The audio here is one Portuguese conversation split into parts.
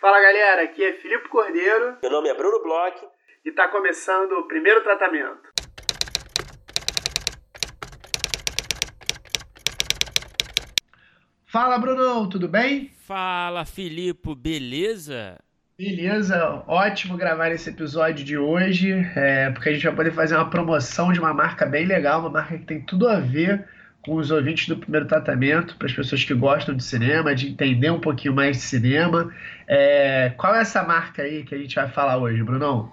Fala galera, aqui é Filipe Cordeiro. Meu nome é Bruno Bloch. E está começando o primeiro tratamento. Fala Bruno, tudo bem? Fala Filipe, beleza? Beleza, ótimo gravar esse episódio de hoje, é, porque a gente vai poder fazer uma promoção de uma marca bem legal, uma marca que tem tudo a ver com os ouvintes do primeiro tratamento, para as pessoas que gostam de cinema, de entender um pouquinho mais de cinema. É, qual é essa marca aí que a gente vai falar hoje, Brunão?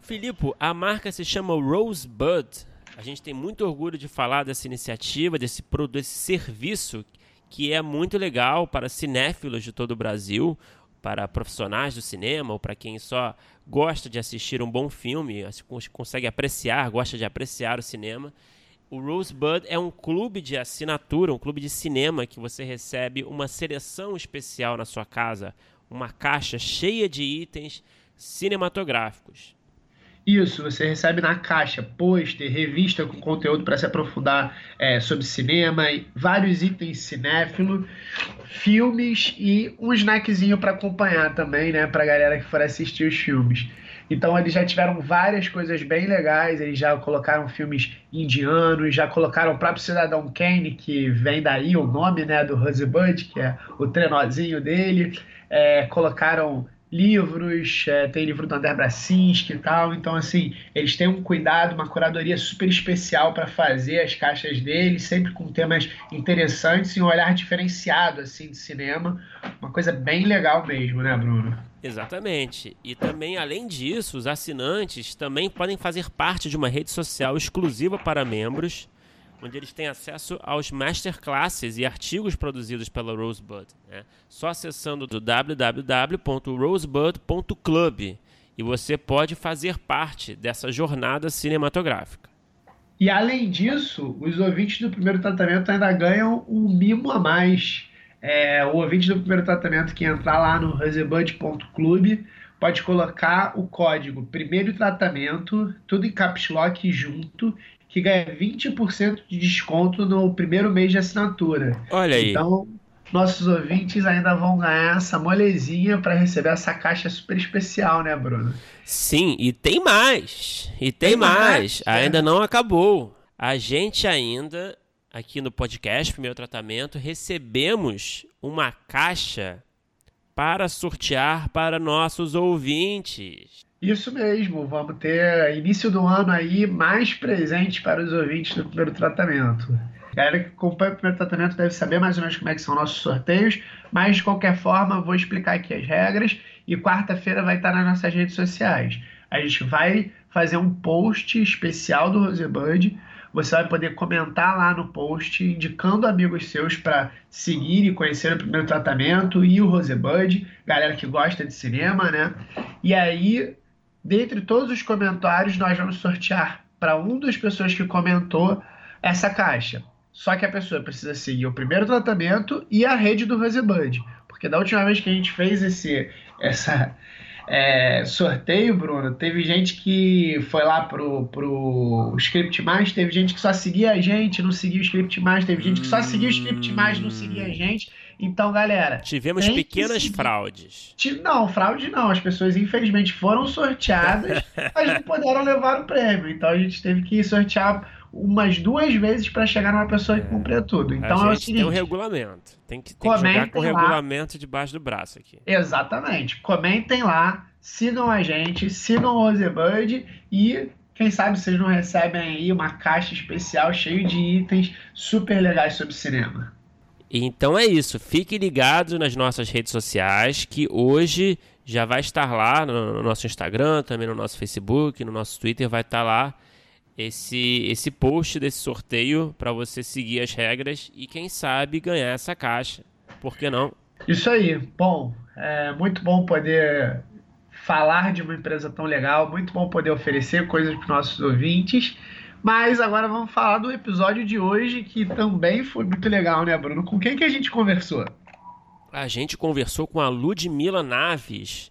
Filipe, a marca se chama Rosebud. A gente tem muito orgulho de falar dessa iniciativa, desse, desse serviço que é muito legal para cinéfilos de todo o Brasil, para profissionais do cinema ou para quem só gosta de assistir um bom filme, consegue apreciar, gosta de apreciar o cinema. O Rosebud é um clube de assinatura, um clube de cinema que você recebe uma seleção especial na sua casa, uma caixa cheia de itens cinematográficos. Isso, você recebe na caixa pôster, revista com conteúdo para se aprofundar é, sobre cinema, vários itens cinéfilo, filmes e um snackzinho para acompanhar também, né, para galera que for assistir os filmes. Então eles já tiveram várias coisas bem legais, eles já colocaram filmes indianos, já colocaram o próprio Cidadão Kane, que vem daí o nome né, do Rosebud, que é o trenozinho dele, é, colocaram livros, é, tem livro do André Bracinski e tal. Então, assim, eles têm um cuidado, uma curadoria super especial para fazer as caixas deles, sempre com temas interessantes e um olhar diferenciado, assim, de cinema. Uma coisa bem legal mesmo, né, Bruno? Exatamente. E também, além disso, os assinantes também podem fazer parte de uma rede social exclusiva para membros onde eles têm acesso aos masterclasses e artigos produzidos pela Rosebud. Né? Só acessando do www.rosebud.club e você pode fazer parte dessa jornada cinematográfica. E além disso, os ouvintes do primeiro tratamento ainda ganham um mimo a mais. É, o ouvinte do primeiro tratamento que entrar lá no rosebud.club pode colocar o código primeiro tratamento, tudo em caps lock junto, que ganha 20% de desconto no primeiro mês de assinatura. Olha aí. Então, nossos ouvintes ainda vão ganhar essa molezinha para receber essa caixa super especial, né, Bruno? Sim, e tem mais. E tem, tem mais. mais. É. Ainda não acabou. A gente ainda, aqui no podcast Primeiro Tratamento, recebemos uma caixa para sortear para nossos ouvintes. Isso mesmo, vamos ter início do ano aí mais presente para os ouvintes do primeiro tratamento. A galera que acompanha o primeiro tratamento deve saber mais ou menos como é que são nossos sorteios, mas de qualquer forma vou explicar aqui as regras e quarta-feira vai estar nas nossas redes sociais. A gente vai fazer um post especial do Rosebud. Você vai poder comentar lá no post, indicando amigos seus para seguir e conhecer o primeiro tratamento e o Rosebud, galera que gosta de cinema, né? E aí dentre todos os comentários, nós vamos sortear para um das pessoas que comentou essa caixa. Só que a pessoa precisa seguir o primeiro tratamento e a rede do Rosebud. Porque da última vez que a gente fez esse essa, é, sorteio, Bruno, teve gente que foi lá pro, pro Script Mais, teve gente que só seguia a gente, não seguia o Script Mais, teve gente que só seguia o Script Mais, não seguia a gente. Então, galera. Tivemos pequenas fraudes. Não, fraude não. As pessoas, infelizmente, foram sorteadas, mas não puderam levar o prêmio. Então, a gente teve que sortear umas duas vezes para chegar numa pessoa que é. cumpria tudo. Então é o seguinte. Tem um regulamento. Tem que, tem que jogar com o regulamento debaixo do braço aqui. Exatamente. Comentem lá, sigam a gente, sigam o Rosebud e quem sabe vocês não recebem aí uma caixa especial cheia de itens super legais sobre cinema. Então é isso. Fique ligado nas nossas redes sociais, que hoje já vai estar lá no nosso Instagram, também no nosso Facebook, no nosso Twitter, vai estar lá esse, esse post desse sorteio para você seguir as regras e quem sabe ganhar essa caixa. Por que não? Isso aí. Bom, é muito bom poder falar de uma empresa tão legal, muito bom poder oferecer coisas para os nossos ouvintes. Mas agora vamos falar do episódio de hoje, que também foi muito legal, né, Bruno? Com quem que a gente conversou? A gente conversou com a Ludmila Naves.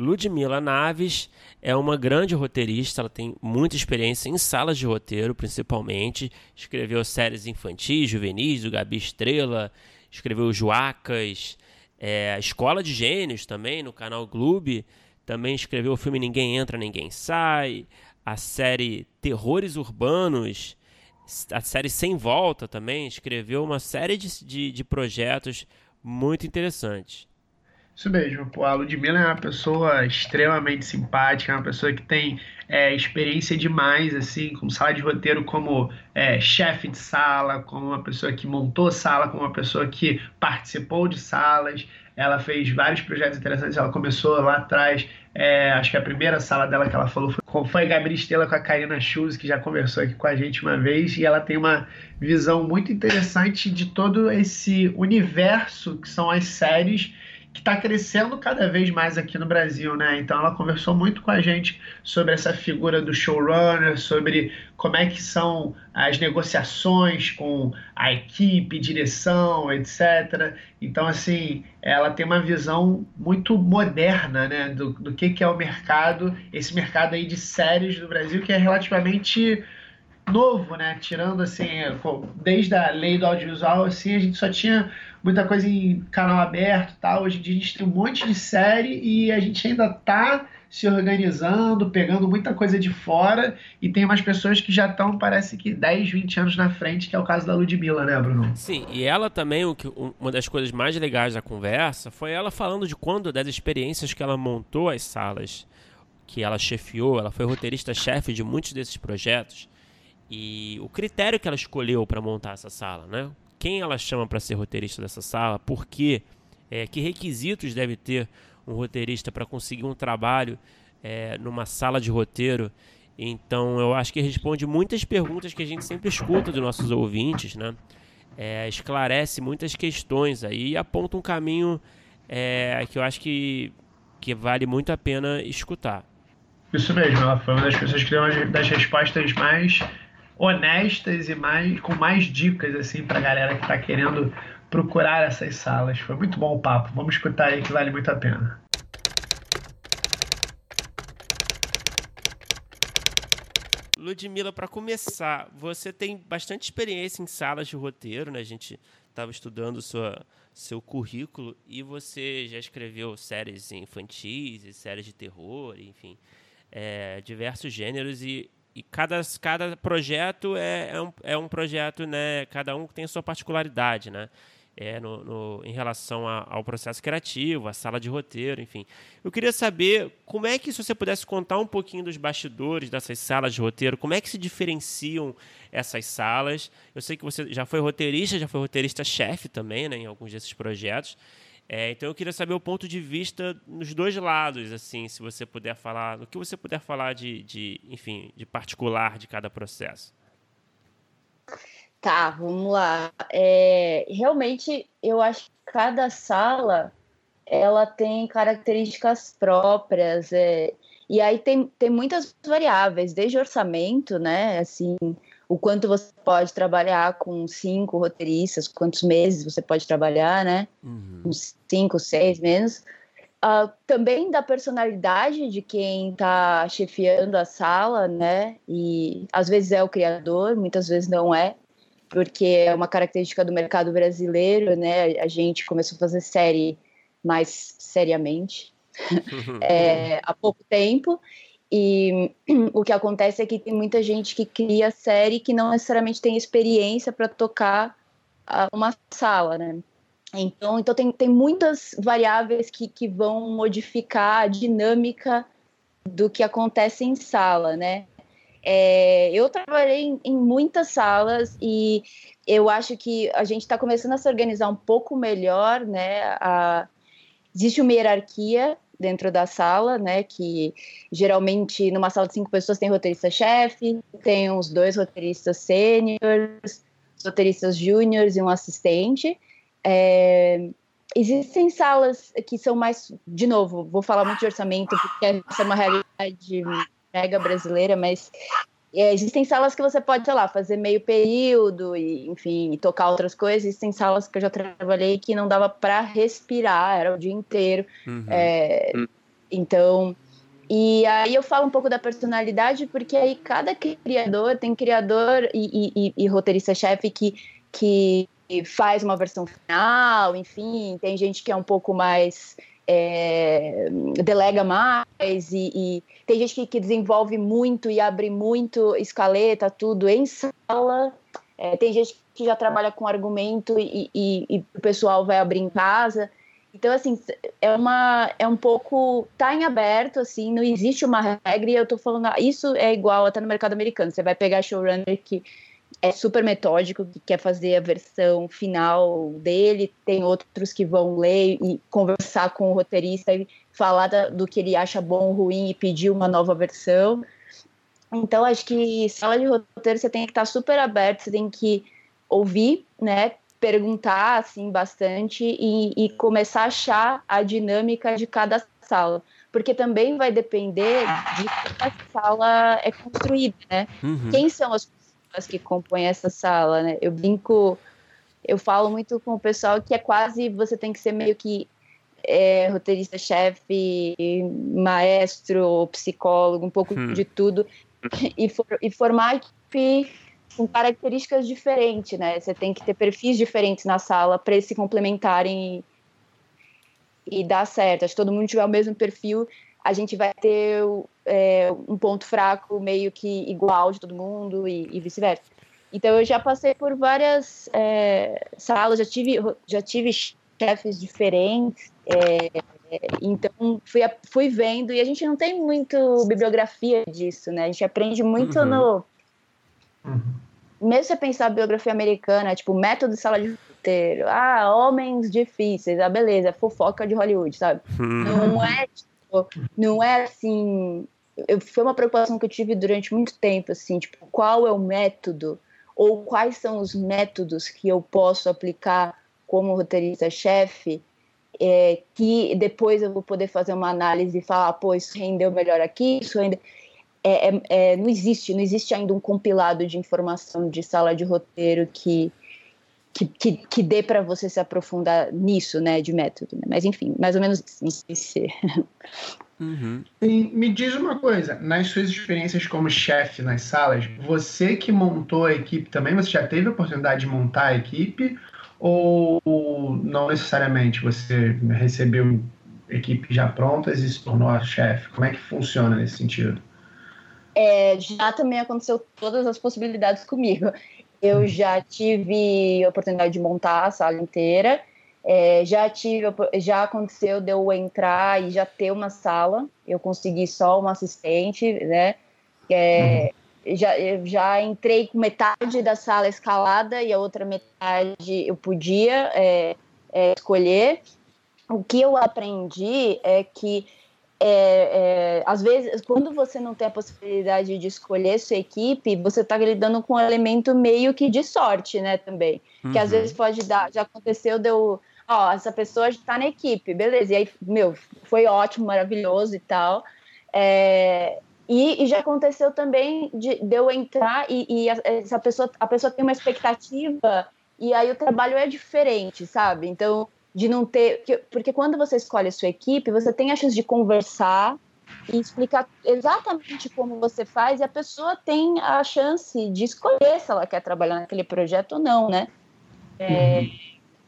Ludmila Naves é uma grande roteirista, ela tem muita experiência em salas de roteiro, principalmente. Escreveu séries infantis, juvenis, do Gabi Estrela, escreveu Joacas, É, Escola de Gênios também, no canal Gloob, também escreveu o filme Ninguém Entra, Ninguém Sai, a série Terrores Urbanos, a série Sem Volta também, escreveu uma série de, de, de projetos muito interessantes. Isso mesmo, pô, a Ludmilla é uma pessoa extremamente simpática, é uma pessoa que tem é, experiência demais, assim, com sala de roteiro como é, chefe de sala, como uma pessoa que montou sala, como uma pessoa que participou de salas. Ela fez vários projetos interessantes, ela começou lá atrás, é, acho que a primeira sala dela que ela falou foi, foi Gabriela Estela com a Karina Schulz, que já conversou aqui com a gente uma vez, e ela tem uma visão muito interessante de todo esse universo que são as séries que está crescendo cada vez mais aqui no Brasil, né? Então ela conversou muito com a gente sobre essa figura do showrunner, sobre como é que são as negociações com a equipe, direção, etc. Então, assim, ela tem uma visão muito moderna, né, do, do que, que é o mercado, esse mercado aí de séries do Brasil, que é relativamente novo, né? Tirando assim, desde a lei do audiovisual, assim, a gente só tinha muita coisa em canal aberto, tal. Hoje em dia a gente tem um monte de série e a gente ainda tá se organizando, pegando muita coisa de fora e tem umas pessoas que já estão, parece que 10, 20 anos na frente, que é o caso da Ludmilla, né, Bruno? Sim, e ela também, o que, uma das coisas mais legais da conversa foi ela falando de quando, das experiências que ela montou as salas, que ela chefiou, ela foi roteirista-chefe de muitos desses projetos e o critério que ela escolheu para montar essa sala, né? Quem ela chama para ser roteirista dessa sala? Por quê? É, que requisitos deve ter um roteirista para conseguir um trabalho é, numa sala de roteiro? Então, eu acho que responde muitas perguntas que a gente sempre escuta dos nossos ouvintes, né? É, esclarece muitas questões aí e aponta um caminho é, que eu acho que, que vale muito a pena escutar. Isso mesmo, ela foi uma das pessoas que deu uma das respostas mais honestas e mais com mais dicas assim para a galera que está querendo procurar essas salas. Foi muito bom o papo. Vamos escutar aí que vale muito a pena. Ludmila, para começar, você tem bastante experiência em salas de roteiro, né? A gente estava estudando sua, seu currículo e você já escreveu séries infantis séries de terror, enfim, é, diversos gêneros e e cada, cada projeto é, é, um, é um projeto, né? Cada um tem sua particularidade, né? É, no, no, em relação a, ao processo criativo, a sala de roteiro, enfim. Eu queria saber como é que, se você pudesse contar um pouquinho dos bastidores dessas salas de roteiro, como é que se diferenciam essas salas? Eu sei que você já foi roteirista, já foi roteirista-chefe também, né, em alguns desses projetos. É, então eu queria saber o ponto de vista nos dois lados, assim, se você puder falar, no que você puder falar de, de enfim, de particular de cada processo. Tá, vamos lá. É, realmente, eu acho que cada sala ela tem características próprias, é, e aí tem, tem muitas variáveis, desde orçamento, né? Assim, o quanto você pode trabalhar com cinco roteiristas, quantos meses você pode trabalhar, né? Uhum. Uns cinco, seis meses. Uh, também da personalidade de quem está chefiando a sala, né? E às vezes é o criador, muitas vezes não é, porque é uma característica do mercado brasileiro, né? A gente começou a fazer série mais seriamente é, há pouco tempo e o que acontece é que tem muita gente que cria série que não necessariamente tem experiência para tocar uma sala, né? Então, então tem, tem muitas variáveis que, que vão modificar a dinâmica do que acontece em sala, né? É, eu trabalhei em, em, muitas salas e eu acho que a gente está começando a se organizar um pouco melhor, né? A, existe uma hierarquia dentro da sala, né? Que geralmente numa sala de cinco pessoas tem roteirista-chefe, tem uns dois roteiristas sêniores, roteiristas júniores e um assistente. É, existem salas que são mais, de novo, vou falar muito de orçamento porque essa é uma realidade mega brasileira, mas é, existem salas que você pode, sei lá, fazer meio período e, enfim, tocar outras coisas. Existem salas que eu já trabalhei que não dava para respirar, era o dia inteiro. Uhum. É, uhum. Então, e aí eu falo um pouco da personalidade, porque aí cada criador tem criador e, e, e roteirista-chefe que, que faz uma versão final, enfim, tem gente que é um pouco mais é, delega mais e, e tem gente que, que, desenvolve muito e abre muito escaleta, tudo em sala. É, tem gente que já trabalha com argumento e, e, e, o pessoal vai abrir em casa. Então, assim, é, uma, é um pouco. tá em aberto, assim, não existe uma regra e eu tô falando. Ah, isso é igual até no mercado americano. Você vai pegar showrunner que é super metódico, que quer fazer a versão final dele, tem outros que vão ler e conversar com o roteirista e falar da, do que ele acha bom ou ruim e pedir uma nova versão. Então, acho que sala de roteiro você tem que estar super aberto, você tem que ouvir, né? Perguntar assim bastante e, e começar a achar a dinâmica de cada sala porque também vai depender de como a sala é construída, né? Uhum. Quem são as pessoas que compõem essa sala, né? Eu brinco, eu falo muito com o pessoal que é quase você tem que ser meio que é, roteirista-chefe, maestro, psicólogo, um pouco hum. de tudo, e, for, e formar equipe com características diferentes, né? Você tem que ter perfis diferentes na sala para eles se complementarem e, e dar certo. Acho que todo mundo tiver o mesmo perfil, a gente vai ter é, um ponto fraco meio que igual de todo mundo e, e vice-versa. Então eu já passei por várias é, salas, já tive, já tive chefes diferentes, é, então fui, fui vendo e a gente não tem muito bibliografia disso, né? A gente aprende muito uhum. no uhum. mesmo você pensar a biografia americana, tipo método de sala de roteiro, ah, homens difíceis, ah, beleza, fofoca de Hollywood, sabe? Uhum. Não é não é assim. Eu, foi uma preocupação que eu tive durante muito tempo, assim, tipo, qual é o método ou quais são os métodos que eu posso aplicar como roteirista-chefe é, que depois eu vou poder fazer uma análise e falar, pô, isso rendeu melhor aqui, isso rendeu... É, é, é, não existe, não existe ainda um compilado de informação de sala de roteiro que que, que, que dê para você se aprofundar nisso, né, de método. Né? Mas enfim, mais ou menos não sei se. Uhum. me diz uma coisa, nas suas experiências como chefe nas salas, você que montou a equipe também, você já teve a oportunidade de montar a equipe ou não necessariamente você recebeu equipe já prontas e se tornou chefe? Como é que funciona nesse sentido? É, já também aconteceu todas as possibilidades comigo. Eu já tive a oportunidade de montar a sala inteira. É, já tive, já aconteceu de eu entrar e já ter uma sala. Eu consegui só uma assistente, né? É, uhum. já, já entrei com metade da sala escalada e a outra metade eu podia é, é escolher. O que eu aprendi é que é, é, às vezes, quando você não tem a possibilidade de escolher sua equipe, você está lidando com um elemento meio que de sorte, né, também. Uhum. Que às uhum. vezes pode dar, já aconteceu, deu, ó, essa pessoa está na equipe, beleza, e aí, meu, foi ótimo, maravilhoso e tal. É, e, e, já aconteceu também de, de eu entrar e, e essa pessoa, a pessoa tem uma expectativa e aí o trabalho é diferente, sabe? Então, de não ter. Porque quando você escolhe a sua equipe, você tem a chance de conversar e explicar exatamente como você faz, e a pessoa tem a chance de escolher se ela quer trabalhar naquele projeto ou não, né? É, uhum.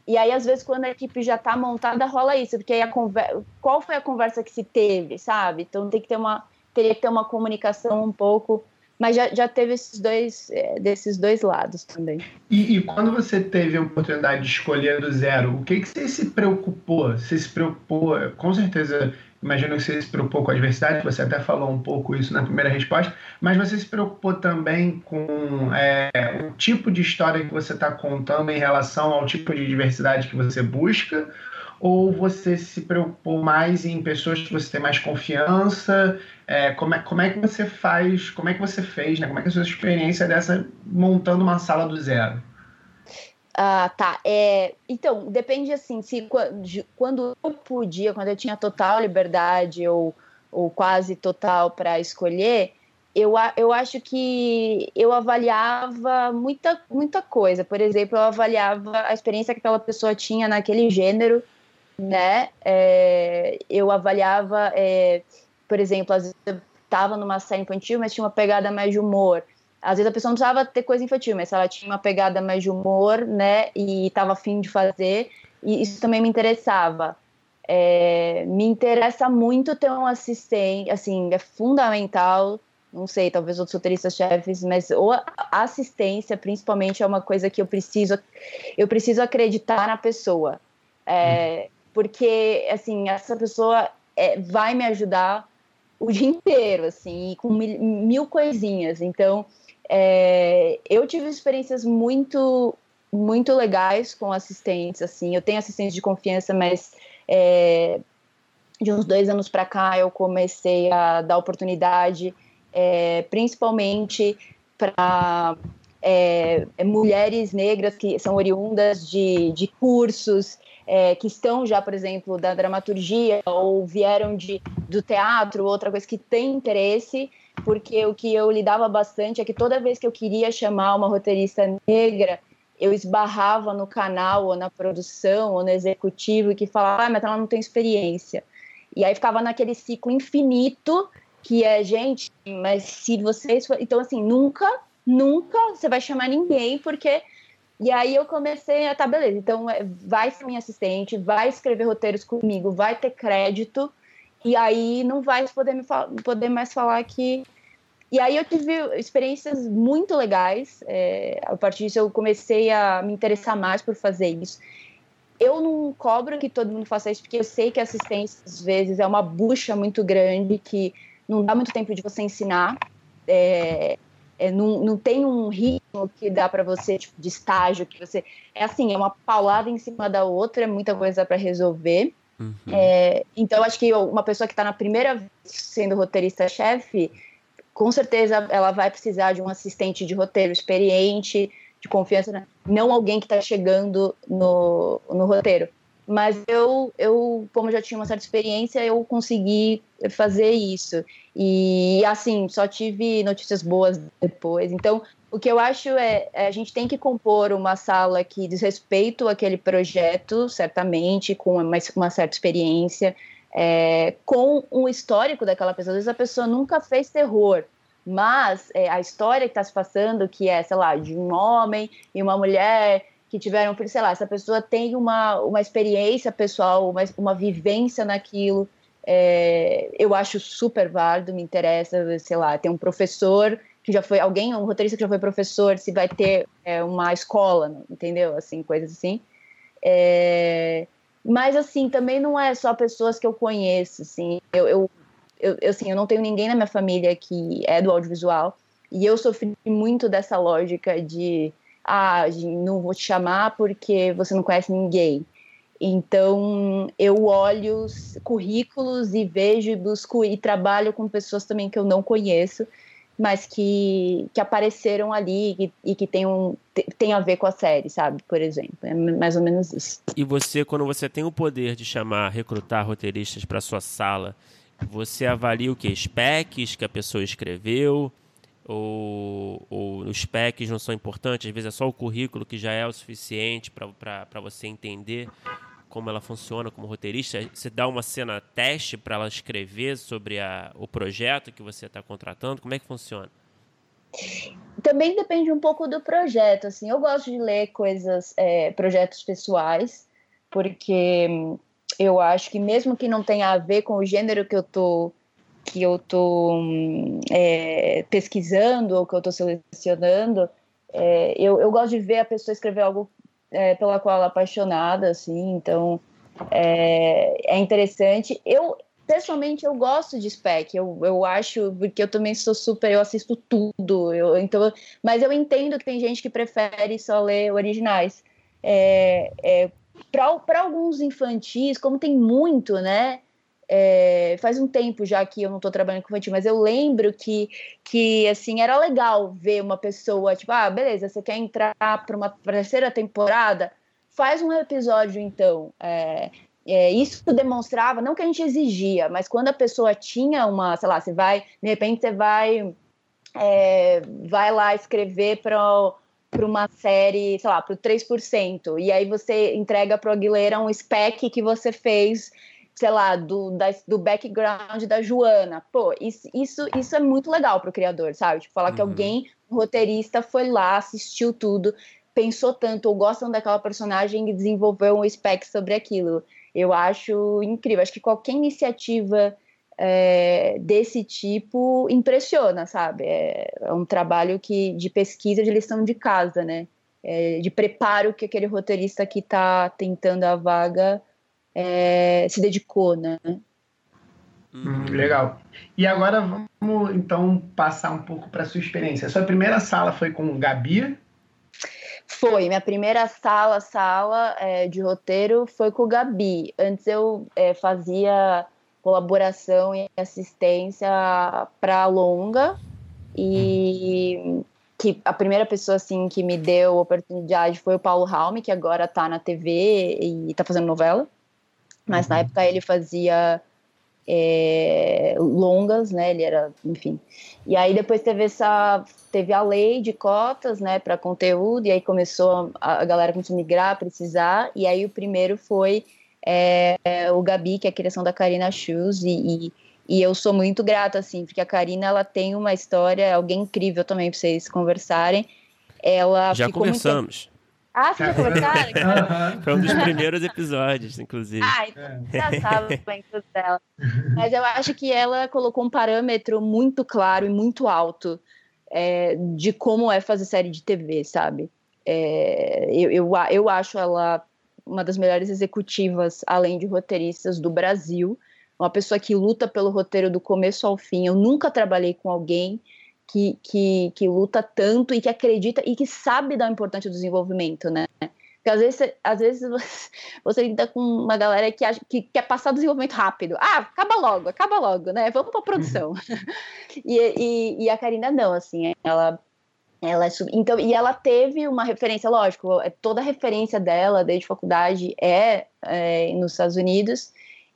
E aí, às vezes, quando a equipe já está montada, rola isso, porque aí a conversa, qual foi a conversa que se teve, sabe? Então tem que ter uma, teria que ter uma comunicação um pouco mas já, já teve esses dois, é, desses dois lados também. E, e, quando você teve a oportunidade de escolher do zero, o que, que você se preocupou? Você se preocupou, com certeza, imagino que você se preocupou com a diversidade, você até falou um pouco isso na primeira resposta, mas você se preocupou também com é, o tipo de história que você está contando em relação ao tipo de diversidade que você busca? Ou você se preocupou mais em pessoas que você tem mais confiança? É, como, é, como é que você faz, como é que você fez, né? Como é que é a sua experiência dessa montando uma sala do zero? Ah, tá. É, então, depende assim, se quando eu podia, quando eu tinha total liberdade ou, ou quase total para escolher, eu, eu acho que eu avaliava muita, muita coisa. Por exemplo, eu avaliava a experiência que aquela pessoa tinha naquele gênero né? É, eu avaliava, é, por exemplo, às vezes eu estava numa série infantil, mas tinha uma pegada mais de humor. às vezes a pessoa não precisava ter coisa infantil, mas ela tinha uma pegada mais de humor, né, e estava afim de fazer, e isso também me interessava. É, me interessa muito ter um assistente, assim, é fundamental, não sei, talvez outros roteiristas-chefes, mas a assistência, principalmente, é uma coisa que eu preciso, eu preciso acreditar na pessoa, é, porque, assim, essa pessoa é, vai me ajudar o dia inteiro, assim, com mil, mil coisinhas, então é, eu tive experiências muito muito legais com assistentes, assim. Eu tenho assistentes de confiança, mas é, de uns dois anos para cá eu comecei a dar oportunidade, é, principalmente para é, mulheres negras que são oriundas de, de cursos é, que estão já, por exemplo, da dramaturgia ou vieram de, do teatro, outra coisa que tem interesse porque o que eu lidava bastante é que toda vez que eu queria chamar uma roteirista negra, eu esbarrava no canal ou na produção ou no executivo que falava, ah, mas ela não tem experiência. E aí ficava naquele ciclo infinito que é, gente, mas se vocês. Então, assim, nunca, nunca você vai chamar ninguém, porque. E aí eu comecei a, tá, beleza, então é, vai ser minha assistente, vai escrever roteiros comigo, vai ter crédito, e aí não vai poder, me poder mais falar que. E aí eu tive experiências muito legais. É, a partir disso eu comecei a me interessar mais por fazer isso. Eu não cobro que todo mundo faça isso, porque eu sei que assistência, às vezes, é uma bucha muito grande que não dá muito tempo de você ensinar. É, é, não, não tem um ritmo que dá para você, tipo, de estágio, que você. É assim, é uma paulada em cima da outra, é muita coisa para resolver. Uhum. É, então, acho que uma pessoa que está na primeira vez sendo roteirista-chefe, com certeza ela vai precisar de um assistente de roteiro experiente, de confiança, né? não alguém que está chegando no, no roteiro. Mas eu, eu, como já tinha uma certa experiência, eu consegui fazer isso. E, assim, só tive notícias boas depois. Então, o que eu acho é, é, a gente tem que compor uma sala que diz respeito àquele projeto, certamente, com uma, uma certa experiência, é, com um histórico daquela pessoa. Às vezes a pessoa nunca fez terror, mas é, a história que está se passando, que é, sei lá, de um homem e uma mulher que tiveram, sei lá, essa pessoa tem uma, uma experiência pessoal, uma, uma vivência naquilo, é, eu acho super válido, me interessa, sei lá, tem um professor que já foi alguém, um roteirista que já foi professor, se vai ter é, uma escola, entendeu? Assim, coisas assim. É, mas assim, também não é só pessoas que eu conheço, assim. Eu, eu, eu, assim, eu não tenho ninguém na minha família que é do audiovisual e eu sofri muito dessa lógica de ah, não vou te chamar porque você não conhece ninguém. Então, eu olho currículos e vejo e busco e trabalho com pessoas também que eu não conheço mas que, que apareceram ali e, e que tem, um, tem a ver com a série, sabe? Por exemplo. É mais ou menos isso. E você, quando você tem o poder de chamar, recrutar roteiristas para sua sala, você avalia o que? Specs que a pessoa escreveu? Ou, ou os specs não são importantes? Às vezes é só o currículo que já é o suficiente para você entender como ela funciona como roteirista? Você dá uma cena teste para ela escrever sobre a, o projeto que você está contratando? Como é que funciona? Também depende um pouco do projeto. Assim, eu gosto de ler coisas, é, projetos pessoais, porque eu acho que mesmo que não tenha a ver com o gênero que eu tô que eu tô é, pesquisando ou que eu tô selecionando, é, eu, eu gosto de ver a pessoa escrever algo é, pela qual ela é apaixonada, assim, então é, é interessante. Eu, pessoalmente, eu gosto de spec, eu, eu acho, porque eu também sou super, eu assisto tudo, eu, então, mas eu entendo que tem gente que prefere só ler originais. É, é, Para alguns infantis, como tem muito, né? É, faz um tempo já que eu não estou trabalhando com infantil, mas eu lembro que, que assim, era legal ver uma pessoa, tipo, ah, beleza, você quer entrar para uma terceira temporada? Faz um episódio, então. É, é, isso demonstrava, não que a gente exigia, mas quando a pessoa tinha uma, sei lá, você vai, de repente você vai, é, vai lá escrever para para uma série, sei lá, para o 3%, e aí você entrega para o Aguilera um spec que você fez sei lá, do, da, do background da Joana. Pô, isso, isso, isso é muito legal pro criador, sabe? Tipo, falar uhum. que alguém, um roteirista, foi lá, assistiu tudo, pensou tanto, ou gostam daquela personagem e desenvolveu um spec sobre aquilo. Eu acho incrível. Acho que qualquer iniciativa é, desse tipo impressiona, sabe? É, é, um trabalho que, de pesquisa de lição de casa, né? É, de preparo que aquele roteirista que está tentando a vaga é, se dedicou, né? Hum, legal. E agora vamos então passar um pouco para sua experiência. A sua primeira sala foi com Gabi? Foi, minha primeira sala, sala é, de roteiro foi com o Gabi. Antes eu é, fazia colaboração e assistência para longa e que a primeira pessoa assim que me deu oportunidade foi o Paulo Raume, que agora está na TV e está fazendo novela. Mas uhum. na época ele fazia é, longas, né? Ele era, enfim. E aí depois teve essa, teve a lei de cotas, né, para conteúdo. E aí começou a, a galera começou a migrar, precisar. E aí o primeiro foi é, o Gabi, que é a criação da Karina Shoes, e, e, e, eu sou muito grata, assim, porque a Karina, ela tem uma história, alguém incrível também para vocês conversem. Ela Já conversamos. Muito... Ah, vocês já? Foi um dos primeiros episódios, inclusive. Ah, então já sabe bem tudo dela. Mas eu acho que ela colocou um parâmetro muito claro e muito alto é, de como é fazer série de TV, sabe? É, eu, eu, eu acho ela uma das melhores executivas, além de roteiristas, do Brasil. Uma pessoa que luta pelo roteiro do começo ao fim. Eu nunca trabalhei com alguém que, que, que luta tanto e que acredita e que sabe da importância do desenvolvimento, né? Porque às vezes, às vezes você lida com uma galera que, acha, que quer passar o desenvolvimento rápido. Ah, acaba logo, acaba logo, né? Vamos para produção. Uhum. e, e, e, a Karina não, assim, ela ela é sub... então e ela teve uma referência lógico é, toda a referência dela desde faculdade é, é nos Estados Unidos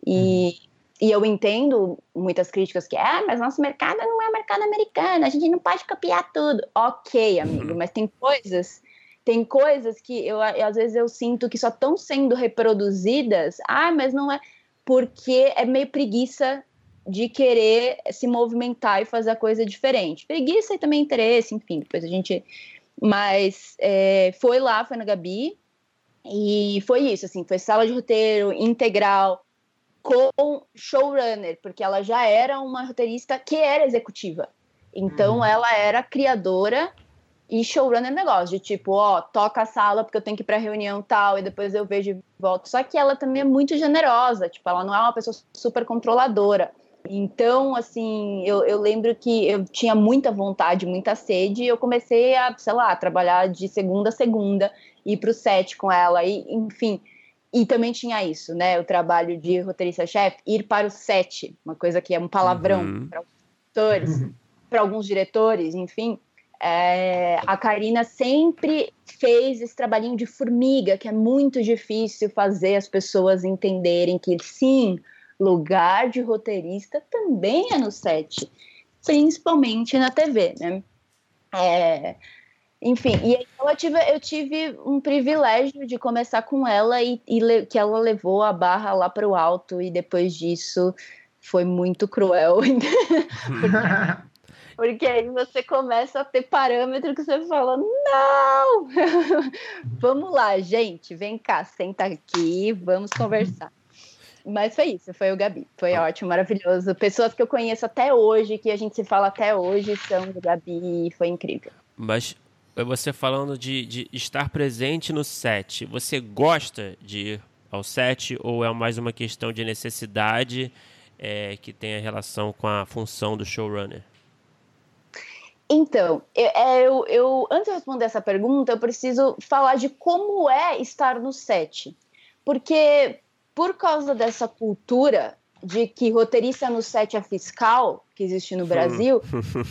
e, uhum. E eu entendo muitas críticas que ah mas nosso mercado não é mercado americano a gente não pode copiar tudo ok amigo uhum. mas tem coisas tem coisas que eu às vezes eu sinto que só estão sendo reproduzidas ah mas não é porque é meio preguiça de querer se movimentar e fazer a coisa diferente. Preguiça e também interesse, enfim, depois a gente. Mas é, foi lá, foi na Gabi, e foi isso, assim, foi sala de roteiro integral com showrunner, porque ela já era uma roteirista que era executiva. Então uhum. ela era criadora e showrunner negócio, de tipo, ó, toca a sala porque eu tenho que ir pra reunião tal, e depois eu vejo e volto. Só que ela também é muito generosa, tipo, ela não é uma pessoa super controladora. Então, assim, eu, eu, lembro que eu tinha muita vontade, muita sede, e eu comecei a, sei lá, trabalhar de segunda a segunda, ir para o set com ela, e, enfim. E também tinha isso, né? O trabalho de roteirista-chefe, ir para o set, uma coisa que é um palavrão uhum. para alguns diretores, uhum. para alguns diretores, enfim. É, a Karina sempre fez esse trabalhinho de formiga, que é muito difícil fazer as pessoas entenderem que sim, lugar de roteirista também é no set, principalmente na TV, né? É, enfim, e aí eu tive, eu tive um privilégio de começar com ela e, e que ela levou a barra lá para o alto e depois disso foi muito cruel. porque, porque aí você começa a ter parâmetro que você fala, não! vamos lá, gente, vem cá, senta aqui, vamos conversar. Mas foi isso, foi o Gabi. Foi ah. ótimo, maravilhoso. Pessoas que eu conheço até hoje, que a gente se fala até hoje, são do Gabi, foi incrível. Mas você falando de, de estar presente no set, você gosta de ir ao set ou é mais uma questão de necessidade é, que tem a relação com a função do showrunner? Então, eu, é, eu, antes de responder essa pergunta, eu preciso falar de como é estar no set. Porque por causa dessa cultura de que roteirista no set é fiscal que existe no Brasil,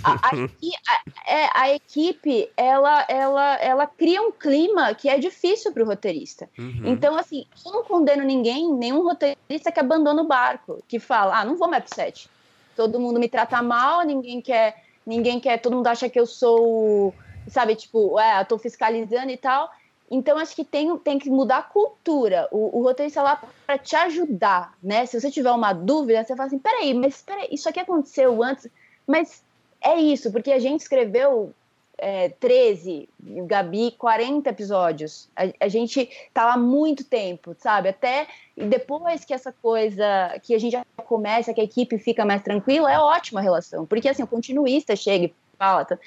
a, a, a, é, a, equipe ela, ela, ela cria um clima que é difícil para o roteirista. Uhum. Então, assim, eu não condeno ninguém, nenhum roteirista que abandona o barco, que fala, ah, não vou mais pro set. Todo mundo me trata mal, ninguém quer, ninguém quer, todo mundo acha que eu sou, sabe, tipo, é, eu tô fiscalizando e tal. Então, acho que tem, tem que mudar a cultura. O, o roteirista lá para te ajudar, né? Se você tiver uma dúvida, você fala assim: peraí, mas peraí, isso aqui aconteceu antes, mas é isso, porque a gente escreveu é, 13, Gabi, 40 episódios. A, a, gente tá lá muito tempo, sabe? Até depois que essa coisa, que a gente já começa, que a equipe fica mais tranquila, é ótima a relação. Porque assim, o continuista chega e fala. Tá?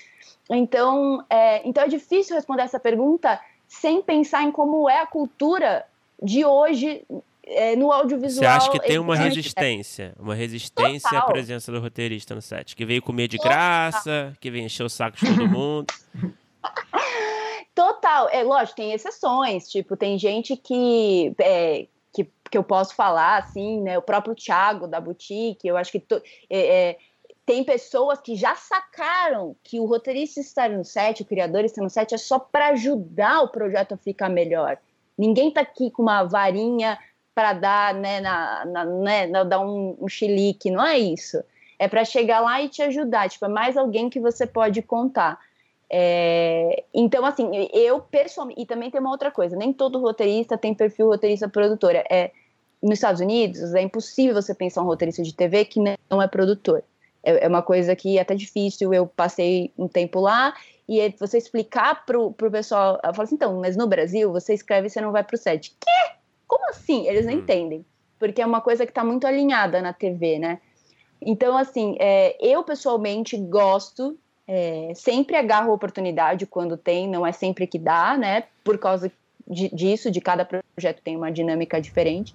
Então, é, então é difícil responder essa pergunta sem pensar em como é a cultura de hoje é, no audiovisual. Você acha que tem uma resistência? Uma resistência Total. à presença do roteirista no set? Que veio comer de Total. graça, que veio encher o saco de todo mundo. Total. É lógico, tem exceções. Tipo, tem gente que. É, que, que eu posso falar, assim, né? O próprio Thiago da Boutique, eu acho que to, é, é, tem pessoas que já sacaram que o roteirista estar no set, o criador estar no set, é só para ajudar o projeto a ficar melhor. Ninguém tá aqui com uma varinha para dar, né, na, na, né, dar um, um chilique, não é isso. É para chegar lá e te ajudar, tipo, é mais alguém que você pode contar. É, então, assim, eu pessoalmente. E também tem uma outra coisa: nem todo roteirista tem perfil roteirista produtora. É, nos Estados Unidos, é impossível você pensar um roteirista de TV que não é produtor. É, é uma coisa que é até difícil. Eu passei um tempo lá e é você explicar pro, pro pessoal. Eu falo assim: então, mas no Brasil, você escreve e você não vai pro set. Quê? Como assim? Eles não hum. entendem. Porque é uma coisa que está muito alinhada na TV, né? Então, assim, é, eu pessoalmente gosto, é, sempre agarro a oportunidade quando tem, não é sempre que dá, né? Por causa de, disso, de cada projeto tem uma dinâmica diferente.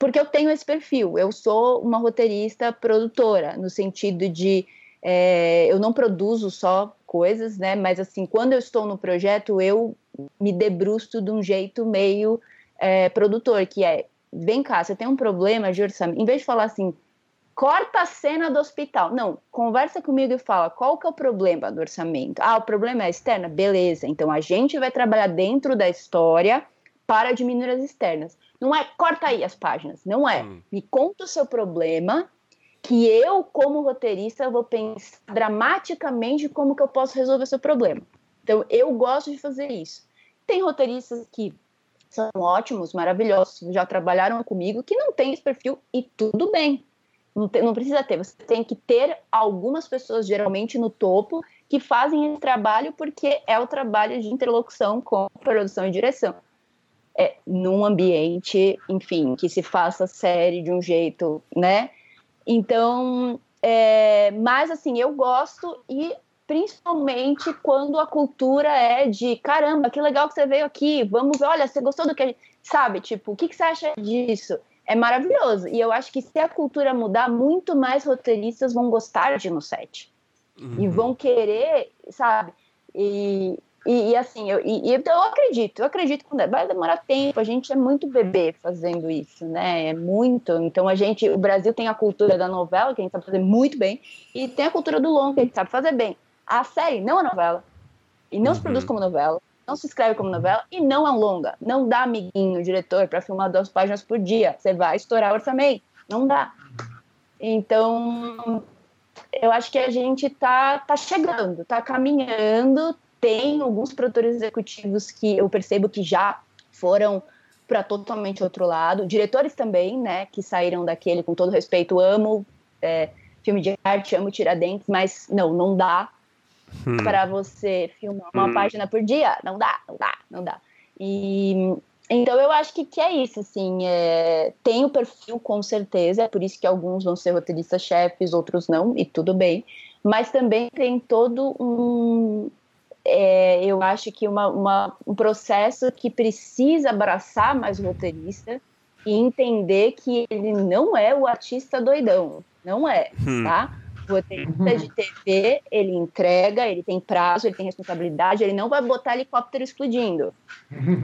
Porque eu tenho esse perfil, eu sou uma roteirista produtora, no sentido de é, eu não produzo só coisas, né? Mas assim, quando eu estou no projeto, eu me debruço de um jeito meio é, produtor, que é, vem cá, você tem um problema de orçamento, em vez de falar assim, corta a cena do hospital, não, conversa comigo e fala, qual que é o problema do orçamento? Ah, o problema é externa? Beleza, então a gente vai trabalhar dentro da história para diminuir as externas. Não é, corta aí as páginas, não é, hum. me conta o seu problema, que eu, como roteirista, vou pensar dramaticamente como que eu posso resolver seu problema. Então, eu gosto de fazer isso. Tem roteiristas que são ótimos, maravilhosos, já trabalharam comigo, que não tem esse perfil e tudo bem. Não, tem, não, precisa ter, você tem que ter algumas pessoas, geralmente no topo, que fazem esse trabalho porque é o trabalho de interlocução com produção e direção. É, num ambiente, enfim, que se faça série de um jeito, né? Então, é, mas assim, eu gosto e principalmente quando a cultura é de caramba, que legal que você veio aqui, vamos ver, olha, você gostou do que a gente. Sabe, tipo, o que, que você acha disso? É maravilhoso. E eu acho que se a cultura mudar, muito mais roteiristas vão gostar de ir no set. Uhum. E vão querer, sabe? E, e, e assim, eu, e, então eu acredito, eu acredito que vai demorar tempo, a gente é muito bebê fazendo isso, né? É muito. Então a gente, o Brasil tem a cultura da novela, que a gente sabe fazer muito bem, e tem a cultura do longo, que a gente sabe fazer bem a série não é novela. E não uhum. se produz como novela, não se escreve como novela e não é longa. Não dá amiguinho, diretor, para filmar duas páginas por dia. Você vai estourar o orçamento. Não dá. Então, eu acho que a gente tá, tá chegando, tá caminhando. Tem alguns produtores executivos que eu percebo que já foram para totalmente outro lado. Diretores também, né, que saíram daquele, com todo respeito, amo é, filme de arte, amo Tiradentes, mas não, não dá hum. para você filmar uma hum. página por dia. Não dá, não dá, não dá. E então eu acho que, que é isso, assim, é, tem o perfil com certeza, é por isso que alguns vão ser roteiristas chefes, outros não, e tudo bem, mas também tem todo um, é, eu acho que uma, uma, um processo que precisa abraçar mais o roteirista e entender que ele não é o artista doidão, não é, hum. tá? roteirista de TV, ele entrega, ele tem prazo, ele tem responsabilidade, ele não vai botar helicóptero explodindo,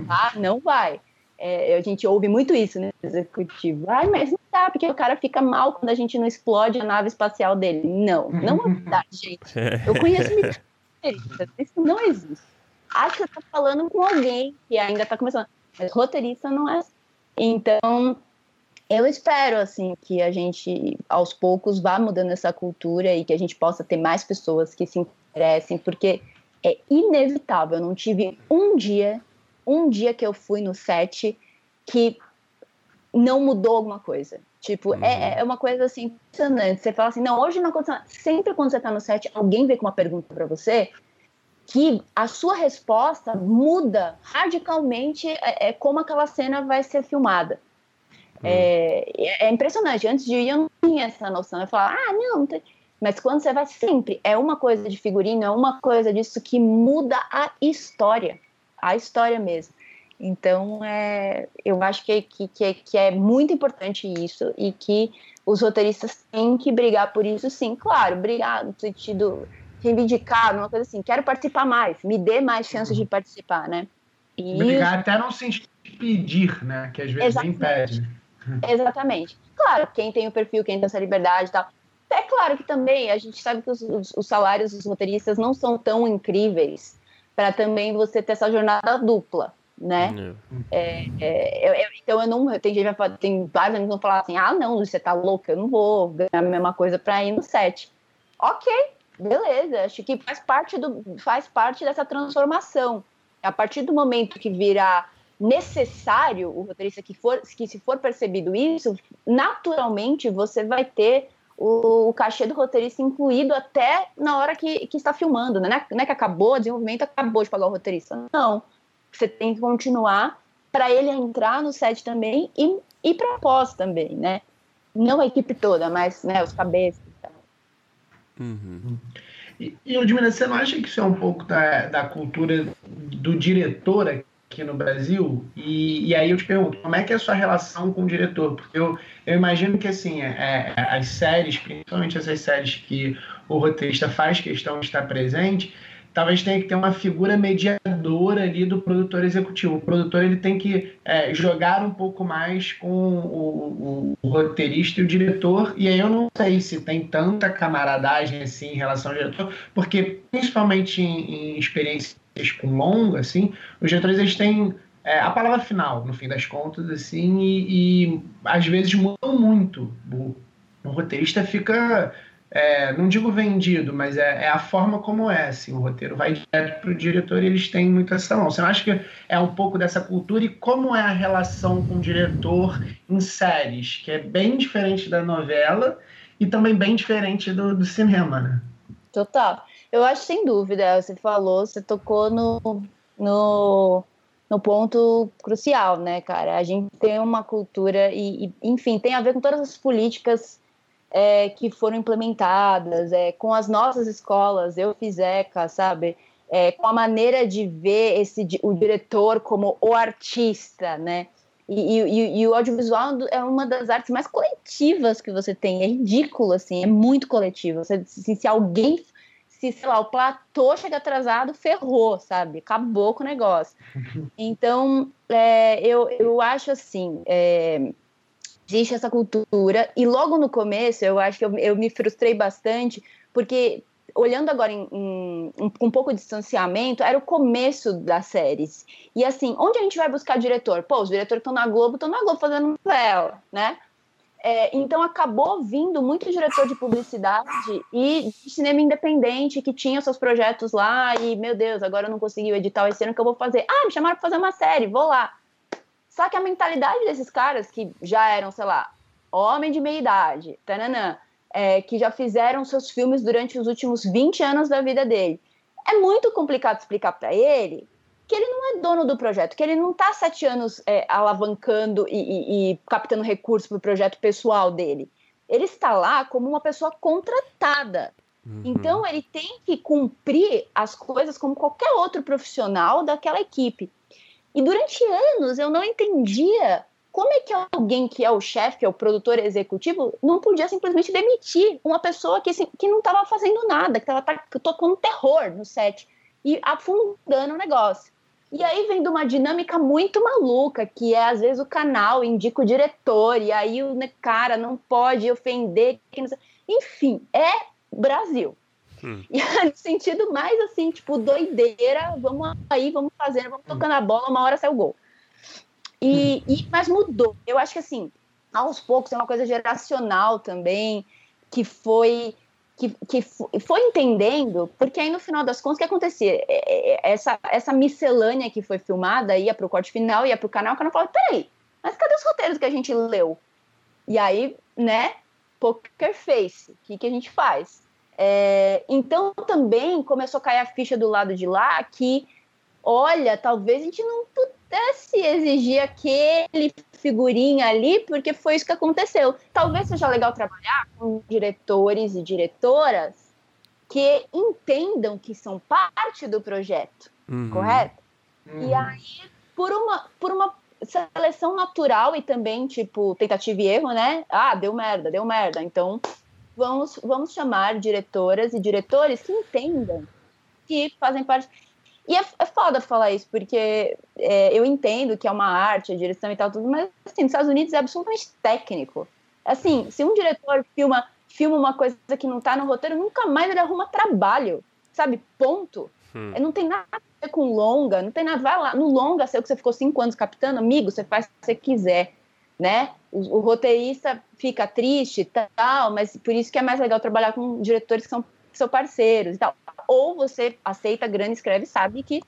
tá? Não vai. É, a gente ouve muito isso no executivo. Ai, mas não dá, porque o cara fica mal quando a gente não explode a nave espacial dele. Não, não é verdade, gente. Eu conheço roteiristas, isso não existe. Que você tá falando com alguém que ainda tá começando. Mas roteirista não é. Assim. Então, eu espero assim que a gente aos poucos vá mudando essa cultura e que a gente possa ter mais pessoas que se interessem, porque é inevitável. Eu não tive um dia um dia que eu fui no set que não mudou alguma coisa. Tipo, é, uhum. é, é, uma coisa assim impressionante. Você fala assim, não, hoje não aconteceu nada. Sempre quando você tá no set, alguém vem com uma pergunta para você que a sua resposta muda radicalmente é, é como aquela cena vai ser filmada. Uhum. É, é, impressionante. Antes de ir, eu não tinha essa noção. Eu falava, ah, não, não tem... Mas quando você vai sempre, é uma coisa de figurino, é uma coisa disso que muda a história. A história mesmo. Então, é, eu acho que, que, que, é, que é muito importante isso e que os roteiristas têm que brigar por isso, sim. Claro, brigar no sentido reivindicar, uma coisa assim, quero participar mais, me dê mais chances de uhum. participar, né? E brigar até não se pedir, né? Que às vezes Exatamente. impede. Exatamente. Claro, quem tem o perfil, quem tem essa liberdade e tal. É claro que também a gente sabe que os, os, os salários dos roteiristas não são tão incríveis para também você ter essa jornada dupla né? É, é, eu, eu, então eu não, tem gente vai tem vários amigos que vão falar assim, ah não, você tá louca, eu não vou ganhar a mesma coisa para ir no set. Ok, beleza, acho que faz parte do, faz parte dessa transformação. A partir do momento que virar necessário o roteirista que for, que se for percebido isso, naturalmente você vai ter o, o cachê do roteirista incluído até na hora que, que está filmando, né? Não é que acabou o desenvolvimento, acabou de pagar o roteirista. Não você tem que continuar para ele entrar no set também e ir para pós também, né? Não a equipe toda, mas né, os cabeças. Uhum. E, e Ludmila, você não acha que isso é um pouco da, da cultura do diretor aqui no Brasil? E, e aí eu te pergunto, como é que é a sua relação com o diretor? Porque eu, eu imagino que assim, é, é, as séries, principalmente essas séries que o roteirista faz questão de estar presente, talvez tenha que ter uma figura mediadora ali do produtor executivo. O produtor ele tem que é, jogar um pouco mais com o, o, o, roteirista e o diretor. E aí eu não sei se tem tanta camaradagem assim em relação ao diretor, porque principalmente em, em experiências com longa, assim, os diretores eles têm é, a palavra final, no fim das contas, assim, e, e às vezes mudam muito. O, o roteirista fica é, não digo vendido, mas é, é, a forma como é. Assim, o roteiro vai direto para o diretor e eles têm muita ação. Você não acha que é um pouco dessa cultura e como é a relação com o diretor em séries, que é bem diferente da novela e também bem diferente do, do cinema, né? Total. Eu acho sem dúvida. Você falou, você tocou no, no, no ponto crucial, né, cara? A gente tem uma cultura e, e enfim, tem a ver com todas as políticas é, que foram implementadas, é, com as nossas escolas, eu fiz ECA, sabe? É, com a maneira de ver esse, o diretor como o artista, né? E, e, e, o audiovisual é uma das artes mais coletivas que você tem. É ridículo, assim, é muito coletivo. Você, assim, se alguém, se, sei lá, o platô chega atrasado, ferrou, sabe? Acabou com o negócio. Então, é, eu, eu acho assim. É, existe essa cultura. E logo no começo, eu acho que eu, eu me frustrei bastante, porque olhando agora em, em, em, um pouco de distanciamento, era o começo das séries. E assim, onde a gente vai buscar diretor? Pô, os diretores estão na Globo, estão na Globo fazendo novela, né? É, então acabou vindo muito diretor de publicidade e de cinema independente que tinha seus projetos lá e, meu Deus, agora eu não consegui editar esse ano que eu vou fazer. Ah, me chamaram para fazer uma série, vou lá. Só que a mentalidade desses caras que já eram, sei lá, homem de meia idade, tananã, é, que já fizeram seus filmes durante os últimos 20 anos da vida dele, é muito complicado explicar para ele que ele não é dono do projeto, que ele não está sete anos é, alavancando e, e, e captando recursos para o projeto pessoal dele. Ele está lá como uma pessoa contratada. Uhum. Então ele tem que cumprir as coisas como qualquer outro profissional daquela equipe. E durante anos eu não entendia como é que alguém que é o chefe, que é o produtor executivo, não podia simplesmente demitir uma pessoa que, assim, que não estava fazendo nada, que estava tocando terror no set e afundando o negócio. E aí vem de uma dinâmica muito maluca, que é às vezes o canal indica o diretor, e aí o cara não pode ofender. Enfim, é Brasil. Hum. E no sentido mais assim, tipo, doideira, vamos aí, vamos fazendo, vamos tocando a bola, uma hora sai o gol. E, hum. e, mas mudou. Eu acho que assim, aos poucos é uma coisa geracional também, que foi que, que foi entendendo, porque aí no final das contas, o que acontecia? É, é, é, essa, essa miscelânea que foi filmada ia para o corte final, ia para o canal, o canal falava, peraí, mas cadê os roteiros que a gente leu? E aí, né, poker face, o que, que a gente faz? É, então também começou a cair a ficha do lado de lá que, olha, talvez a gente não pudesse exigir aquele figurinha ali, porque foi isso que aconteceu. Talvez seja legal trabalhar com diretores e diretoras que entendam que são parte do projeto, uhum. correto? Uhum. E aí, por uma, por uma seleção natural e também, tipo, tentativa e erro, né? Ah, deu merda, deu merda. Então, vamos, vamos chamar diretoras e diretores que entendam que fazem parte. E é, é foda falar isso, porque é, eu entendo que é uma arte, a direção e tal, tudo, mas assim, nos Estados Unidos é absolutamente técnico. Assim, se um diretor filma, filma uma coisa que não tá no roteiro, nunca mais ele arruma trabalho, sabe? Ponto. Hum. Não tem nada a ver com longa, não tem nada. Vai lá, no longa, sei que você ficou cinco anos captando, amigo, você faz o que você quiser, né? O, o roteirista fica triste tal, mas por isso que é mais legal trabalhar com diretores que são, são parceiros e tal ou você aceita grana, escreve, sabe que.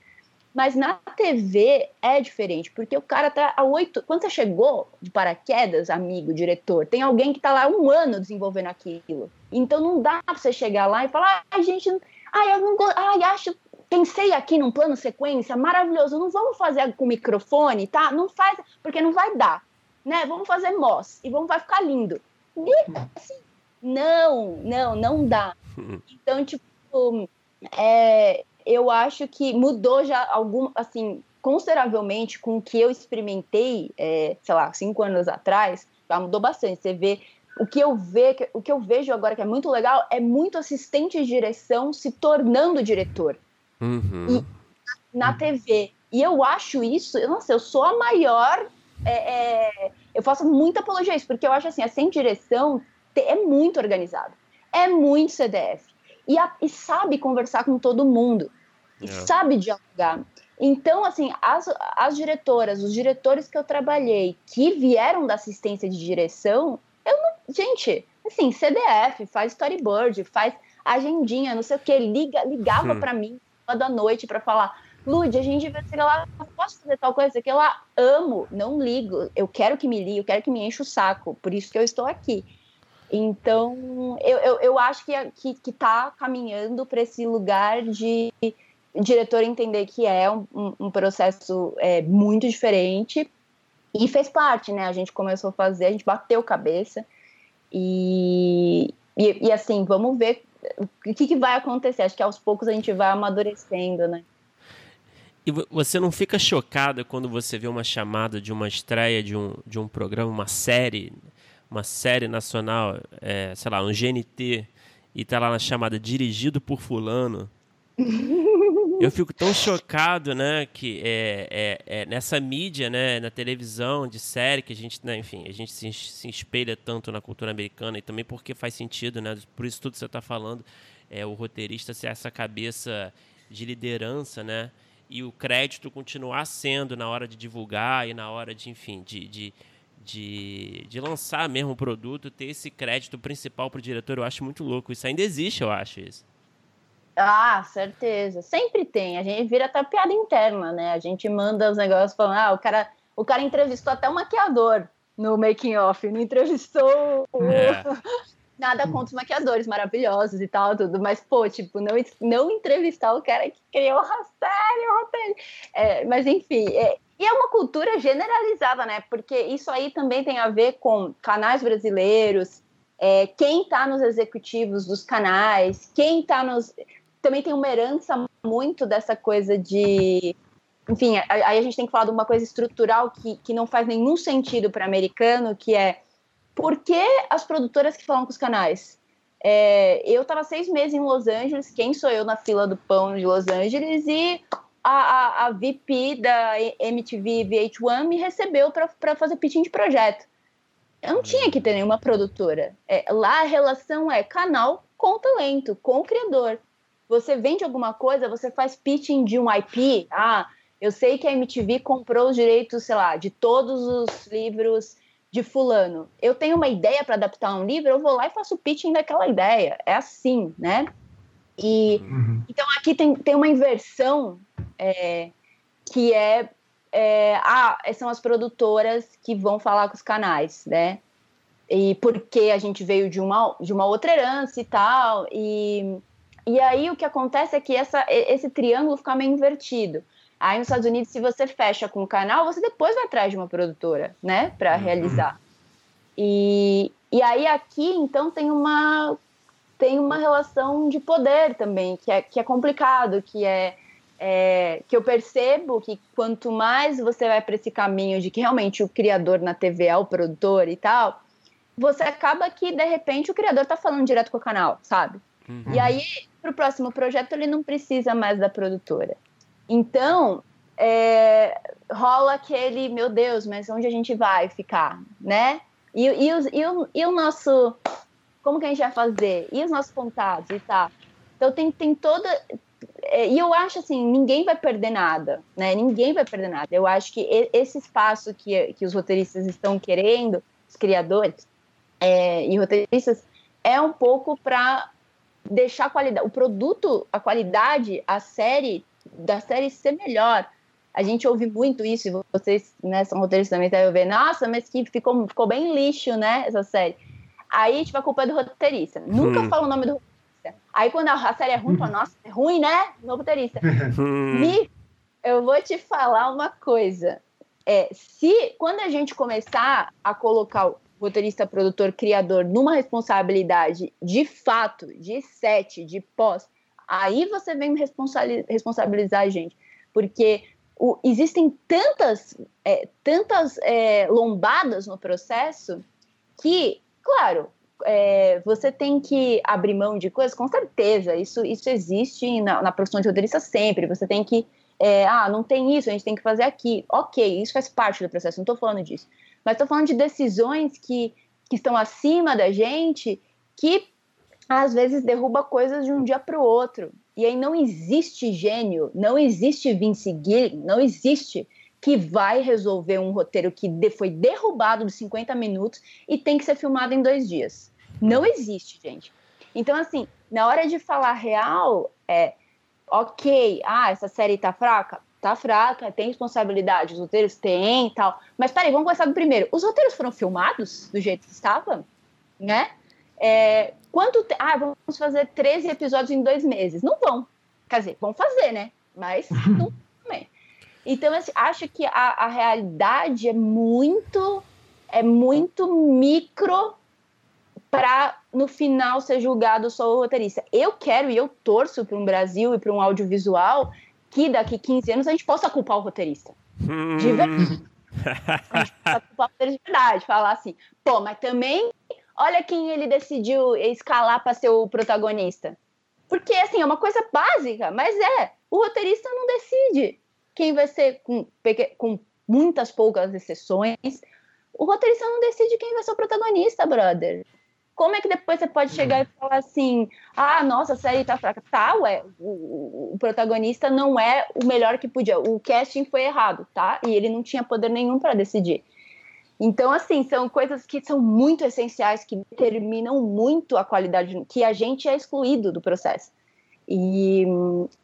Mas na TV é diferente, porque o cara tá há oito. Quando você chegou de paraquedas, amigo, diretor, tem alguém que tá lá um ano desenvolvendo aquilo. Então não dá pra você chegar lá e falar, ai, gente, ai, eu não ai, acho. Pensei aqui num plano sequência maravilhoso, não vamos fazer com microfone, tá? Não faz, porque não vai dar, né? Vamos fazer Moss e vamos, vai ficar lindo. E, assim, não, não, não dá. Então, tipo, é, eu acho que mudou já algum, assim, consideravelmente com o que eu experimentei, é, sei lá, cinco anos atrás, já mudou bastante. Você vê o que eu ve, o que eu vejo agora que é muito legal é muito assistente de direção se tornando diretor uhum. e, na TV. E eu acho isso, eu não sei, eu sou a maior, é, é, eu faço muita apologia a isso, porque eu acho assim, assistente de direção é muito organizado, é muito CDF e, a, e sabe conversar com todo mundo, e é. sabe dialogar. Então, assim, as, as diretoras, os diretores que eu trabalhei, que vieram da assistência de direção, eu não. Gente, assim, CDF, faz storyboard, faz agendinha, não sei o que, liga, ligava hum. para mim toda noite para falar. Lud, a gente vai ser lá, posso fazer tal coisa? Que eu amo, não ligo, eu quero que me ligue, eu quero que me enche o saco, por isso que eu estou aqui. Então, eu, eu, eu acho que, que, que tá caminhando para esse lugar de diretor entender que é um, um processo é, muito diferente e fez parte, né? A gente começou a fazer, a gente bateu cabeça e, e, e assim, vamos ver o que, que vai acontecer. Acho que aos poucos a gente vai amadurecendo, né? E você não fica chocada quando você vê uma chamada de uma estreia de um, de um programa, uma série uma série nacional, é, sei lá, um GNT, e tá lá na chamada dirigido por fulano. Eu fico tão chocado, né, que é, é, é, nessa mídia, né, na televisão, de série, que a gente, né, enfim, a gente se, se espelha tanto na cultura americana e também porque faz sentido, né, por isso tudo que você está falando, é o roteirista ser essa cabeça de liderança, né, e o crédito continuar sendo na hora de divulgar e na hora de, enfim, de, de de, de lançar mesmo o produto, ter esse crédito principal para o diretor, eu acho muito louco. Isso ainda existe, eu acho isso. Ah, certeza. Sempre tem. A gente vira até piada interna, né? A gente manda os negócios falando, ah, o cara, o cara entrevistou até o maquiador no making off, não entrevistou é. nada contra os maquiadores maravilhosos e tal, tudo, mas, pô, tipo, não, não entrevistar o cara que criou a série, o roteiro. É, mas, enfim, é, e é uma cultura generalizada, né? Porque isso aí também tem a ver com canais brasileiros, é, quem está nos executivos dos canais, quem está nos. Também tem uma herança muito dessa coisa de. Enfim, aí a gente tem que falar de uma coisa estrutural que, que não faz nenhum sentido para americano, que é por que as produtoras que falam com os canais? É, eu estava seis meses em Los Angeles, quem sou eu na fila do pão de Los Angeles, e a, a, a VP da MTV VH1 me recebeu para fazer pitching de projeto. Eu não tinha que ter nenhuma produtora. É, lá a relação é canal com talento, com o criador. Você vende alguma coisa, você faz pitching de um IP. Ah, eu sei que a MTV comprou os direitos, sei lá, de todos os livros de fulano. Eu tenho uma ideia para adaptar um livro, eu vou lá e faço o pitching daquela ideia. É assim, né? E uhum. então aqui tem, tem uma inversão é, que é, é ah, são as produtoras que vão falar com os canais, né? E porque a gente veio de uma, de uma outra herança e tal. E, e aí o que acontece é que essa, esse triângulo fica meio invertido. Aí nos Estados Unidos, se você fecha com o canal, você depois vai atrás de uma produtora, né, para uhum. realizar. E, e aí aqui, então, tem uma tem uma relação de poder também, que é, que é complicado, que é, é que eu percebo que quanto mais você vai para esse caminho de que realmente o criador na TV é o produtor e tal, você acaba que, de repente, o criador está falando direto com o canal, sabe? Uhum. E aí, para o próximo projeto, ele não precisa mais da produtora. Então, é, rola aquele, meu Deus, mas onde a gente vai ficar, né? E, e, o, e, o, e o nosso, como que a gente vai fazer? E os nossos contatos e tal? Então tem, tem toda, é, e eu acho assim, ninguém vai perder nada, né? Ninguém vai perder nada. Eu acho que esse espaço que, que os roteiristas estão querendo, os criadores é, e roteiristas, é um pouco para deixar a qualidade, o produto, a qualidade, a série da série ser melhor. A gente ouve muito isso, e vocês né, são roteiristas também devem ver, nossa, mas que ficou, ficou bem lixo, né, essa série. Aí, tipo, a culpa é do roteirista. Nunca hum. fala o nome do roteirista. Aí, quando a, série é ruim, fala, nossa, é ruim, né, no roteirista. Hum. Me, eu vou te falar uma coisa. É, se, quando a gente começar a colocar o roteirista, produtor, criador numa responsabilidade de fato, de set, de pós, Aí você vem responsabilizar a gente, porque o, existem tantas, é, tantas é, lombadas no processo que, claro, é, você tem que abrir mão de coisas, com certeza, isso, isso existe na, na profissão de roteirista sempre. Você tem que, é, ah, não tem isso, a gente tem que fazer aqui. Ok, isso faz parte do processo, não estou falando disso. Mas estou falando de decisões que, que estão acima da gente, que às vezes derruba coisas de um dia para o outro. E aí não existe gênio, não existe Vince Gilligan, não existe que vai resolver um roteiro que foi derrubado de 50 minutos e tem que ser filmado em dois dias. Não existe, gente. Então, assim, na hora de falar real, é ok, ah, essa série tá fraca? Tá fraca, tem responsabilidade, os roteiros têm e tal. Mas peraí, vamos começar do primeiro. Os roteiros foram filmados do jeito que estavam? Né? É, quanto te... Ah, vamos fazer 13 episódios em dois meses. Não vão. Quer dizer, vão fazer, né? Mas não também. Então, assim, acho que a, a realidade é muito é muito micro para no final ser julgado só o roteirista. Eu quero e eu torço para um Brasil e para um audiovisual que daqui 15 anos a gente possa culpar o roteirista. De verdade. a gente possa culpar o roteirista de verdade. Falar assim, pô, mas também olha quem ele decidiu escalar para ser o protagonista. Porque, assim, é uma coisa básica, mas é. O roteirista não decide quem vai ser, com, com muitas poucas exceções, o roteirista não decide quem vai ser o protagonista, brother. Como é que depois você pode chegar e falar assim: ah, nossa, a série tá fraca? Tá, ué, o, o, protagonista não é o melhor que podia. O casting foi errado, tá? E ele não tinha poder nenhum para decidir. Então, assim, são coisas que são muito essenciais, que determinam muito a qualidade, que a gente é excluído do processo. E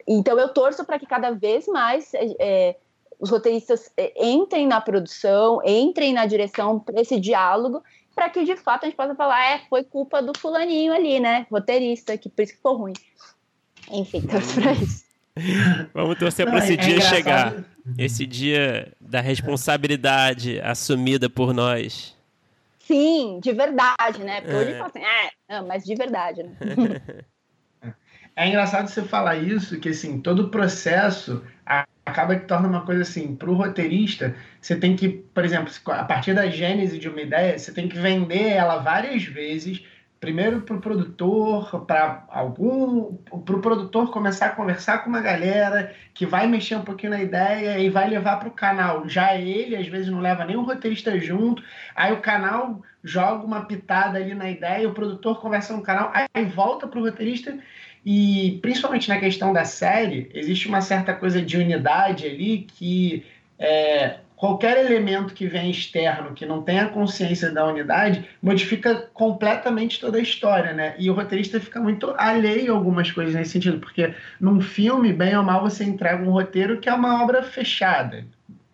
então eu torço para que cada vez mais é, os roteiristas é, entrem na produção, entrem na direção para esse diálogo, para que de fato a gente possa falar, é, foi culpa do fulaninho ali, né, roteirista, que por isso que ficou ruim. Enfim, torço para isso. Vamos torcer para esse é, dia chegar. Esse dia da responsabilidade assumida por nós. Sim, de verdade, né? Porque hoje é. fala assim, é, não, mas de verdade, né? É engraçado você falar isso, que assim, todo o processo acaba que torna uma coisa assim, para o roteirista, você tem que, por exemplo, a partir da gênese de uma ideia, você tem que vender ela várias vezes primeiro para o produtor, para algum, para o produtor começar a conversar com uma galera que vai mexer um pouquinho na ideia e vai levar para o canal. Já ele às vezes não leva nem o roteirista junto, aí o canal joga uma pitada ali na ideia, o produtor conversa no canal, aí volta para o roteirista e principalmente na questão da série existe uma certa coisa de unidade ali que é, qualquer elemento que vem externo, que não tenha consciência da unidade, modifica completamente toda a história, né? E o roteirista fica muito alheio a algumas coisas nesse sentido, porque num filme, bem ou mal, você entrega um roteiro que é uma obra fechada.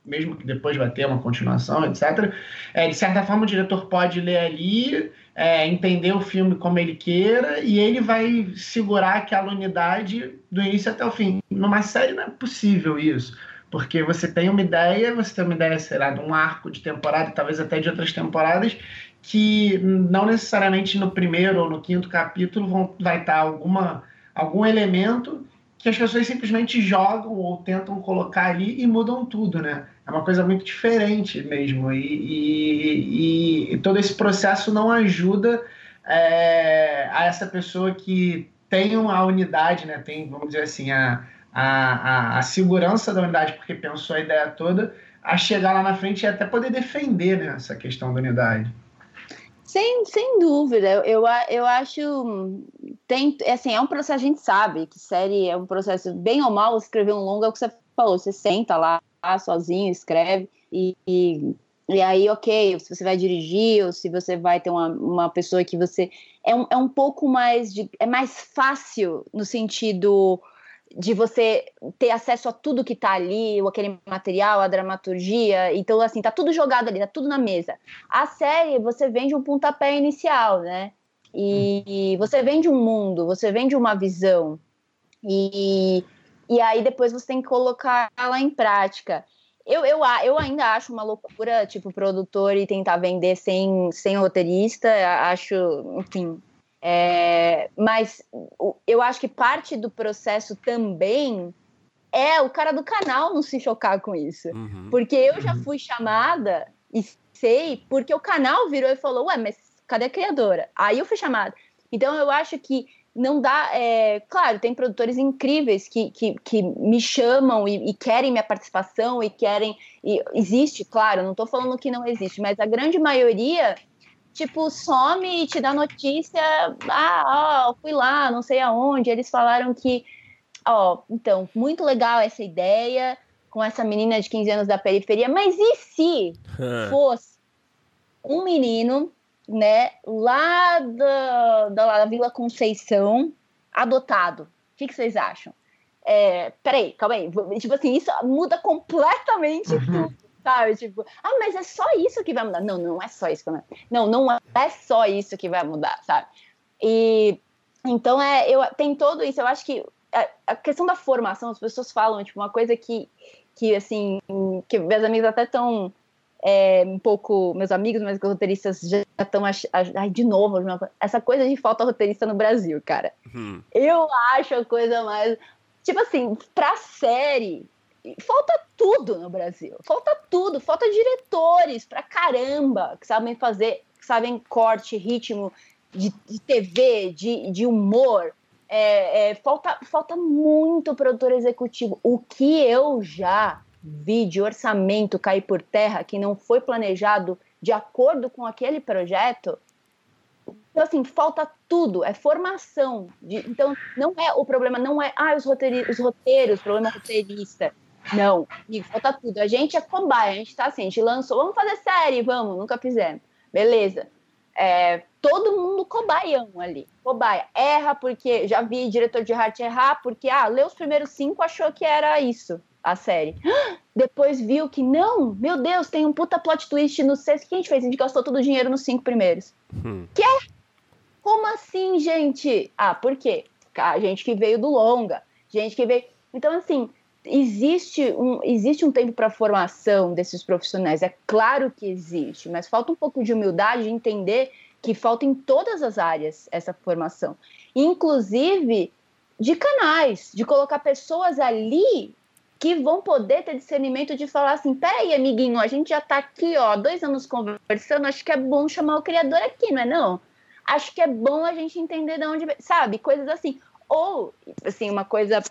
Mesmo que depois vai ter uma continuação, etc. É, de certa forma, o diretor pode ler ali, é, entender o filme como ele queira, e ele vai segurar aquela unidade do início até o fim. Numa série não é possível isso porque você tem uma ideia, você tem uma ideia, sei lá, de um arco de temporada, talvez até de outras temporadas, que não necessariamente no primeiro ou no quinto capítulo vão, vai estar alguma, algum elemento que as pessoas simplesmente jogam ou tentam colocar ali e mudam tudo, né? É uma coisa muito diferente mesmo. E, e, e todo esse processo não ajuda é, a essa pessoa que tem a unidade, né? Tem, vamos dizer assim, a a, a, a, segurança da unidade, porque pensou a ideia toda, a chegar lá na frente e até poder defender né, essa questão da unidade. Sem, sem dúvida, eu, eu acho. Tem, assim, é um processo, a gente sabe que série é um processo, bem ou mal, escrever um longa, é o que você falou, você senta lá, sozinho, escreve, e, e, e, aí, ok, se você vai dirigir, ou se você vai ter uma, uma pessoa que você. É um, é um pouco mais. De, é mais fácil no sentido de você ter acesso a tudo que tá ali, aquele material, a dramaturgia. Então, assim, tá tudo jogado ali, tá tudo na mesa. A série, você vende um pontapé inicial, né? E, você vende um mundo, você vende uma visão. E, e aí depois você tem que colocar ela em prática. Eu, eu, eu ainda acho uma loucura, tipo, produtor e tentar vender sem, sem roteirista. Acho, enfim, é, mas eu acho que parte do processo também é o cara do canal não se chocar com isso. Uhum. Porque eu já fui chamada, e sei, porque o canal virou e falou: Ué, mas cadê a criadora? Aí eu fui chamada. Então eu acho que não dá. É, claro, tem produtores incríveis que, que, que me chamam e, e, querem minha participação e querem. E existe, claro, não estou falando que não existe, mas a grande maioria tipo, some e te dá notícia. Ah, ó, fui lá, não sei aonde. Eles falaram que, ó, então, muito legal essa ideia com essa menina de 15 anos da periferia, mas e se fosse um menino, né, lá da, da, Vila Conceição, adotado? O que, que vocês acham? É, peraí, calma aí. Tipo assim, isso muda completamente uhum. tudo sabe? Tipo, ah, mas é só isso que vai mudar. Não, não é só isso que vai mudar. Não, não é só isso que vai mudar, sabe? E então é, eu tem todo isso. Eu acho que a, a questão da formação, as pessoas falam, tipo, uma coisa que, que assim, que meus amigos até estão é, um pouco, meus amigos, mas roteiristas já estão, ai, de novo, essa coisa de falta roteirista no Brasil, cara. Hum. Eu acho a coisa mais, tipo assim, pra série, falta tudo no Brasil. Falta tudo, falta diretores pra caramba que sabem fazer, que sabem corte, ritmo de, de TV, de, de humor. É, é, falta, falta muito produtor executivo. O que eu já vi de orçamento cair por terra que não foi planejado de acordo com aquele projeto. Então, assim, falta tudo, é formação. De, então, não é o problema, não é ah, os, roteiros, os roteiros, problema roteirista. Não, amigo, falta tudo. A gente é cobaia, a gente tá assim, a gente lançou, vamos fazer série, vamos, nunca fizemos. Beleza. É, todo mundo cobaião ali. Cobaia. Erra porque já vi diretor de arte errar porque, ah, leu os primeiros cinco, achou que era isso, a série. Depois viu que não, meu Deus, tem um puta plot twist no sexto. O que a gente fez? A gente gastou todo o dinheiro nos cinco primeiros. Hum. Que é? Como assim, gente? Ah, por quê? A gente que veio do longa, gente que veio. Então, assim, existe um, existe um tempo para formação desses profissionais, é claro que existe, mas falta um pouco de humildade de entender que falta em todas as áreas essa formação, inclusive de canais, de colocar pessoas ali que vão poder ter discernimento de falar assim, peraí, amiguinho, a gente já está aqui, ó, dois anos conversando, acho que é bom chamar o criador aqui, não é não? Acho que é bom a gente entender de onde, sabe, coisas assim. Ou, assim, uma coisa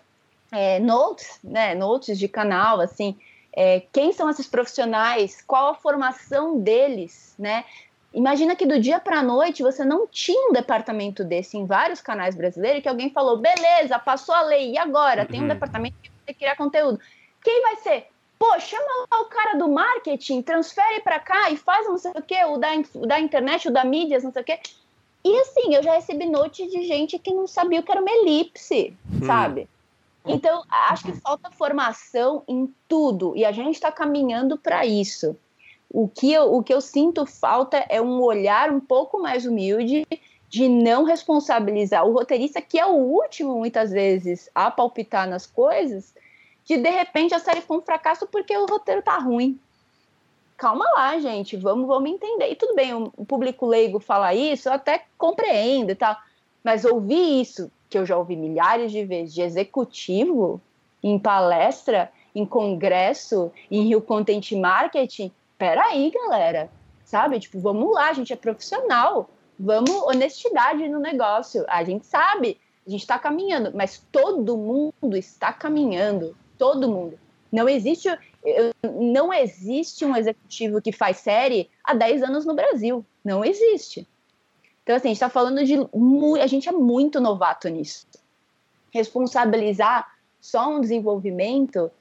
é, notes, né, notes de canal, assim, é, quem são esses profissionais, qual a formação deles, né? Imagina que do dia para a noite você não tinha um departamento desse em vários canais brasileiros que alguém falou, beleza, passou a lei, e agora? Tem um uhum. departamento que vai criar conteúdo. Quem vai ser? Pô, chama lá o cara do marketing, transfere para cá e faz não sei o quê, o da, o da internet, o da mídias, não sei o quê. E assim, eu já recebi noite de gente que não sabia o que era uma elipse, hum. sabe? Então, acho que falta formação em tudo e a gente está caminhando para isso. O que, eu, o que eu sinto falta é um olhar um pouco mais humilde de não responsabilizar o roteirista, que é o último, muitas vezes, a palpitar nas coisas, de de repente a série foi um fracasso porque o roteiro tá ruim. Calma lá, gente, vamos, vamos entender. E tudo bem, o público leigo falar isso, eu até compreendo e tal, mas ouvir isso que eu já ouvi milhares de vezes, de executivo, em palestra, em congresso, em Rio Content Marketing, peraí, galera, sabe? Tipo, vamos lá, a gente é profissional, vamos honestidade no negócio. A gente sabe, a gente está caminhando, mas todo mundo está caminhando, todo mundo. Não existe, não existe um executivo que faz série há 10 anos no Brasil. Não existe. Então, assim, a gente está falando de. A gente é muito novato nisso. Responsabilizar só um desenvolvimento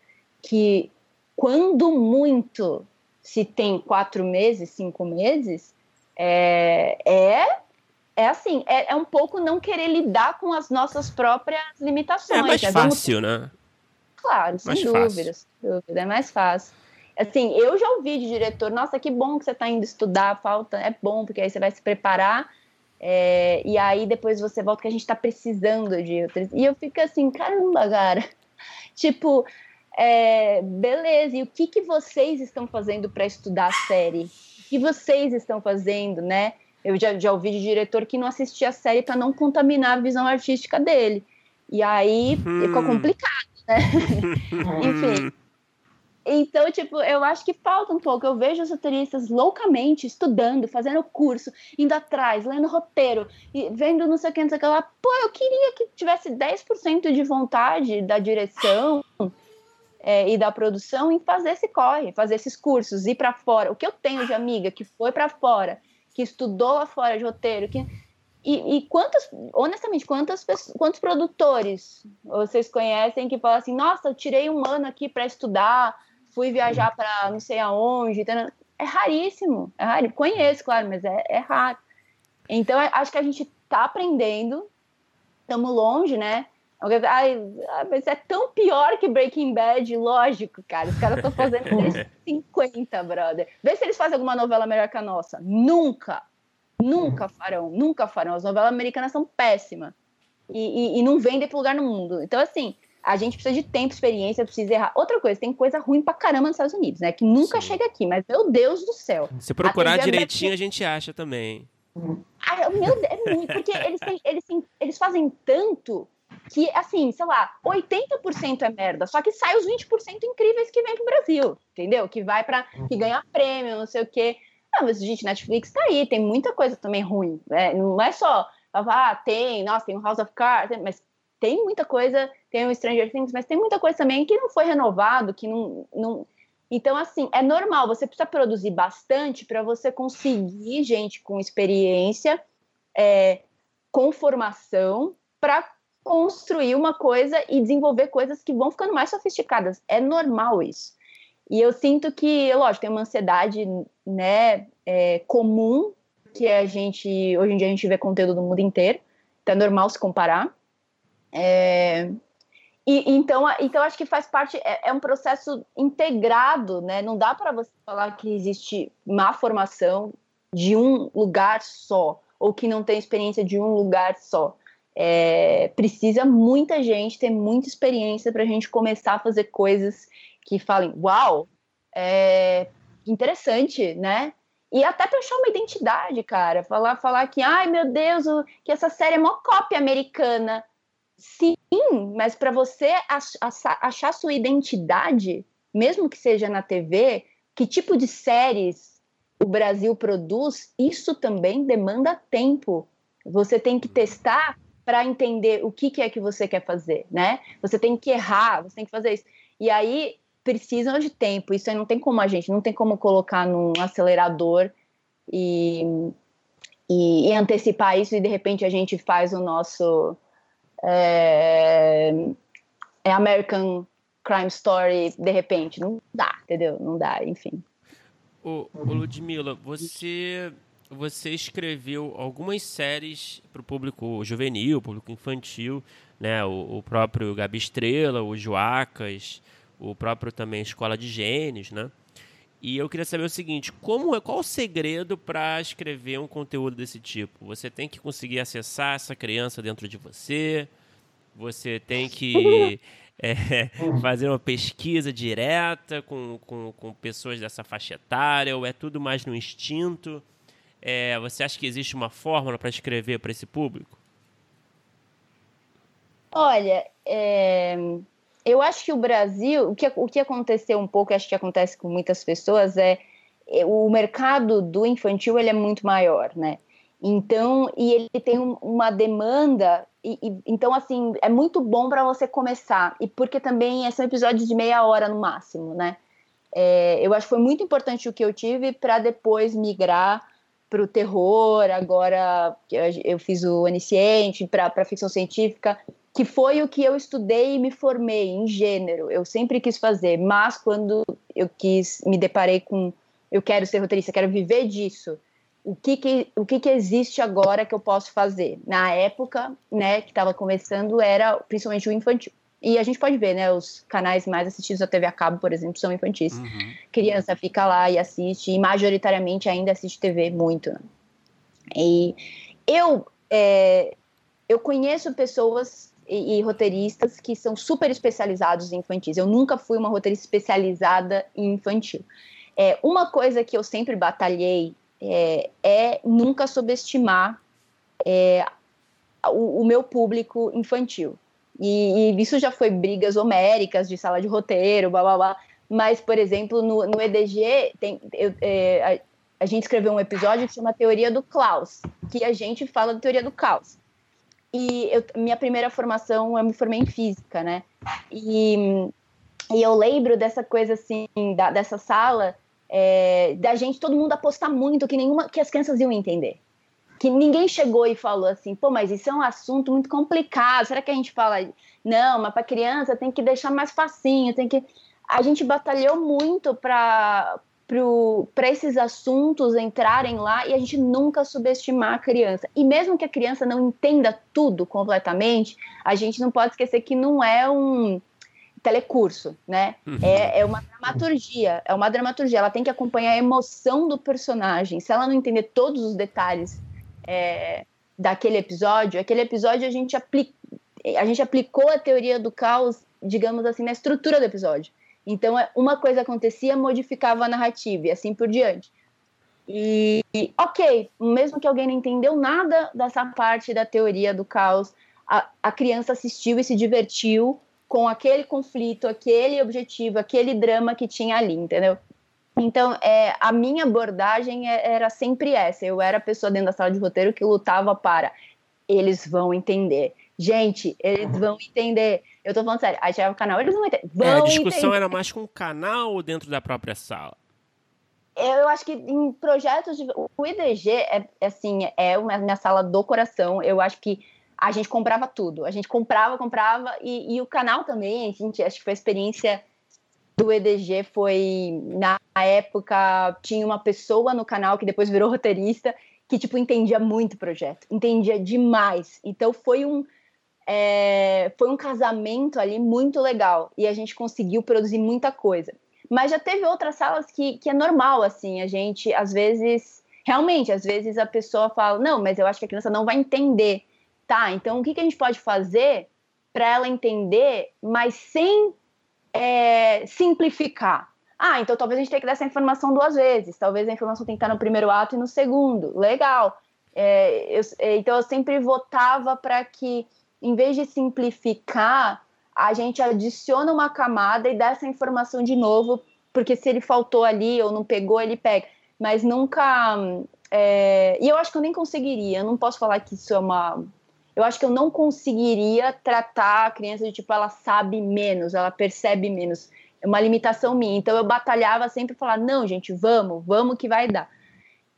que, quando muito se tem quatro meses, cinco meses, é, é, é assim, é, é um pouco não querer lidar com as nossas próprias limitações. É mais é, fácil, vamos... né? Claro, sem dúvida, sem dúvida, é mais fácil. Assim, eu já ouvi de diretor, nossa, que bom que você está indo estudar, falta, é bom, porque aí você vai se preparar é, e aí depois você volta que a gente tá precisando de outras. E eu fico assim, caramba, cara. tipo, é, beleza, e o que, que vocês estão fazendo para estudar a série? O que vocês estão fazendo, né? Eu já, já ouvi de diretor que não assistia a série para não contaminar a visão artística dele. E aí hum. ficou complicado, né? Enfim. Então, tipo, eu acho que falta um pouco. Eu vejo os roteiristas loucamente estudando, fazendo curso, indo atrás, lendo roteiro, e vendo não sei o que, não sei o que lá. Pô, eu queria que tivesse 10% de vontade da direção é, e da produção em fazer esse corre, fazer esses cursos, ir para fora. O que eu tenho de amiga que foi para fora, que estudou lá fora de roteiro, que e, e quantos, honestamente, quantas quantos produtores vocês conhecem que falam assim, nossa, eu tirei um ano aqui para estudar, fui viajar para não sei aonde. É raríssimo. É raro. Conheço, claro, mas é, é raro. Então, acho que a gente está aprendendo. Estamos longe, né? Ai, mas é tão pior que Breaking Bad, lógico, cara. Os caras estão fazendo 50, brother. Vê se eles fazem alguma novela melhor que a nossa. Nunca. Nunca farão, nunca farão. As novelas americanas são péssimas. E, e, e não vendem para lugar no mundo. Então, assim, a gente precisa de tempo, experiência, precisa errar. Outra coisa, tem coisa ruim pra caramba nos Estados Unidos, né? Que nunca Sim. chega aqui, mas meu Deus do céu. Se procurar direitinho, a gente acha também. Ah, meu Deus, é muito, porque eles, têm, eles, têm, eles fazem tanto que, assim, sei lá, 80% é merda, só que sai os 20% incríveis que vem pro Brasil, entendeu? Que vai para que ganha prêmio, não sei o quê. Ah, mas, gente, Netflix tá aí, tem muita coisa também ruim, né? Não é só, ah, tem, nossa, tem o House of Cards, mas tem muita coisa, tem o Stranger Things, mas tem muita coisa também que não foi renovado, que não. não... Então, assim, é normal, você precisa produzir bastante para você conseguir gente com experiência, é, com formação, para construir uma coisa e desenvolver coisas que vão ficando mais sofisticadas. É normal isso. E eu sinto que, lógico, tem uma ansiedade né, é, comum que a gente, hoje em dia, a gente vê conteúdo do mundo inteiro, então é normal se comparar. É, e, então, então, acho que faz parte, é, é um processo integrado, né? Não dá para você falar que existe má formação de um lugar só, ou que não tem experiência de um lugar só. É, precisa muita gente ter muita experiência para a gente começar a fazer coisas que falem, uau, é interessante, né? E até para achar uma identidade, cara. Falar, falar que, ai meu Deus, que essa série é uma cópia americana. Sim, mas para você achar sua identidade, mesmo que seja na TV, que tipo de séries o Brasil produz, isso também demanda tempo. Você tem que testar para entender o que, que, é que você quer fazer, né? Você tem que errar, você tem que fazer isso. E aí precisam de tempo. Isso aí não tem como a gente, não tem como colocar num acelerador e, e, e antecipar isso e de repente a gente faz o nosso é, é American crime story de repente. Não dá, entendeu? Não dá, enfim. Ô, ô Ludmilla, você você escreveu algumas séries para o público juvenil, público infantil, né? O, o, próprio Gabi Estrela, o Joacas, o próprio também Escola de Gênios, né? E eu queria saber o seguinte: como é, qual o segredo para escrever um conteúdo desse tipo? Você tem que conseguir acessar essa criança dentro de você. Você tem que é, fazer uma pesquisa direta com, com, com pessoas dessa faixa etária, ou é tudo mais no instinto? É, você acha que existe uma fórmula para escrever para esse público? Olha, é, eu acho que o Brasil, o que, o que aconteceu um pouco, acho que acontece com muitas pessoas, é, é o mercado do infantil ele é muito maior, né? Então, e ele tem um, uma demanda, e, e, então, assim, é muito bom para você começar, e porque também são episódios de meia hora no máximo, né? É, eu acho que foi muito importante o que eu tive para depois migrar para o terror, agora eu fiz o Onisciente, para ficção científica, que foi o que eu estudei e me formei em gênero. Eu sempre quis fazer, mas quando eu quis, me deparei com eu quero ser roteirista, quero viver disso. O que que, o que que existe agora que eu posso fazer? Na época, né, que estava começando, era principalmente o infantil. E a gente pode ver, né? Os canais mais assistidos da TV a cabo, por exemplo, são infantis. Uhum. Criança fica lá e assiste, e majoritariamente ainda assiste TV muito. Né? E eu, é, eu conheço pessoas e, e, roteiristas que são super especializados em infantis. Eu nunca fui uma roteirista especializada em infantil. É, uma coisa que eu sempre batalhei é, é nunca subestimar é, o, o meu público infantil. E, e, isso já foi brigas homéricas de sala de roteiro, blá blá blá. Mas, por exemplo, no, no EDG, tem, eu, é, a, a, gente escreveu um episódio que chama Teoria do Klaus, que a gente fala da teoria do caos. E eu, minha primeira formação, eu me formei em física, né? E, e eu lembro dessa coisa assim, da, dessa sala, é, da gente, todo mundo apostar muito que nenhuma, que as crianças iam entender que ninguém chegou e falou assim, pô, mas isso é um assunto muito complicado. Será que a gente fala, não, mas para criança tem que deixar mais facinho, tem que. A gente batalhou muito para para esses assuntos entrarem lá e a gente nunca subestimar a criança. E mesmo que a criança não entenda tudo completamente, a gente não pode esquecer que não é um telecurso, né? Uhum. É, é uma dramaturgia, é uma dramaturgia. Ela tem que acompanhar a emoção do personagem. Se ela não entender todos os detalhes é, daquele episódio, aquele episódio a gente, apli a gente aplicou a teoria do caos, digamos assim, na estrutura do episódio. Então, é, uma coisa acontecia, modificava a narrativa e assim por diante. E, ok, mesmo que alguém não entendeu nada dessa parte da teoria do caos, a, a criança assistiu e se divertiu com aquele conflito, aquele objetivo, aquele drama que tinha ali, entendeu? Então, é, a minha abordagem é, era sempre essa. Eu era a pessoa dentro da sala de roteiro que lutava para eles vão entender. Gente, eles vão entender. Eu tô falando sério. Aí chegava o canal, eles vão entender. Vão é, a discussão entender. era mais com o canal ou dentro da própria sala? Eu acho que em projetos de. O IDG é, assim, é uma minha sala do coração. Eu acho que a gente comprava tudo. A gente comprava, comprava. E, e o canal também, a gente acho que foi a experiência do EDG foi na época tinha uma pessoa no canal que depois virou roteirista que tipo entendia muito o projeto, entendia demais. Então foi um é, foi um casamento ali muito legal e a gente conseguiu produzir muita coisa. Mas já teve outras salas que, que é normal assim, a gente às vezes realmente às vezes a pessoa fala não, mas eu acho que a criança não vai entender, tá? Então o que, que a gente pode fazer para ela entender, mas sem é, simplificar. Ah, então talvez a gente tenha que dar essa informação duas vezes. Talvez a informação tenha que estar no primeiro ato e no segundo. Legal. É, eu, é, então eu sempre votava para que, em vez de simplificar, a gente adiciona uma camada e dá essa informação de novo, porque se ele faltou ali ou não pegou, ele pega. Mas nunca. É, e eu acho que eu nem conseguiria. Eu não posso falar que isso é uma eu acho que eu não conseguiria tratar a criança de tipo, ela sabe menos, ela percebe menos. É uma limitação minha. Então eu batalhava sempre falar, não, gente, vamos, vamos que vai dar.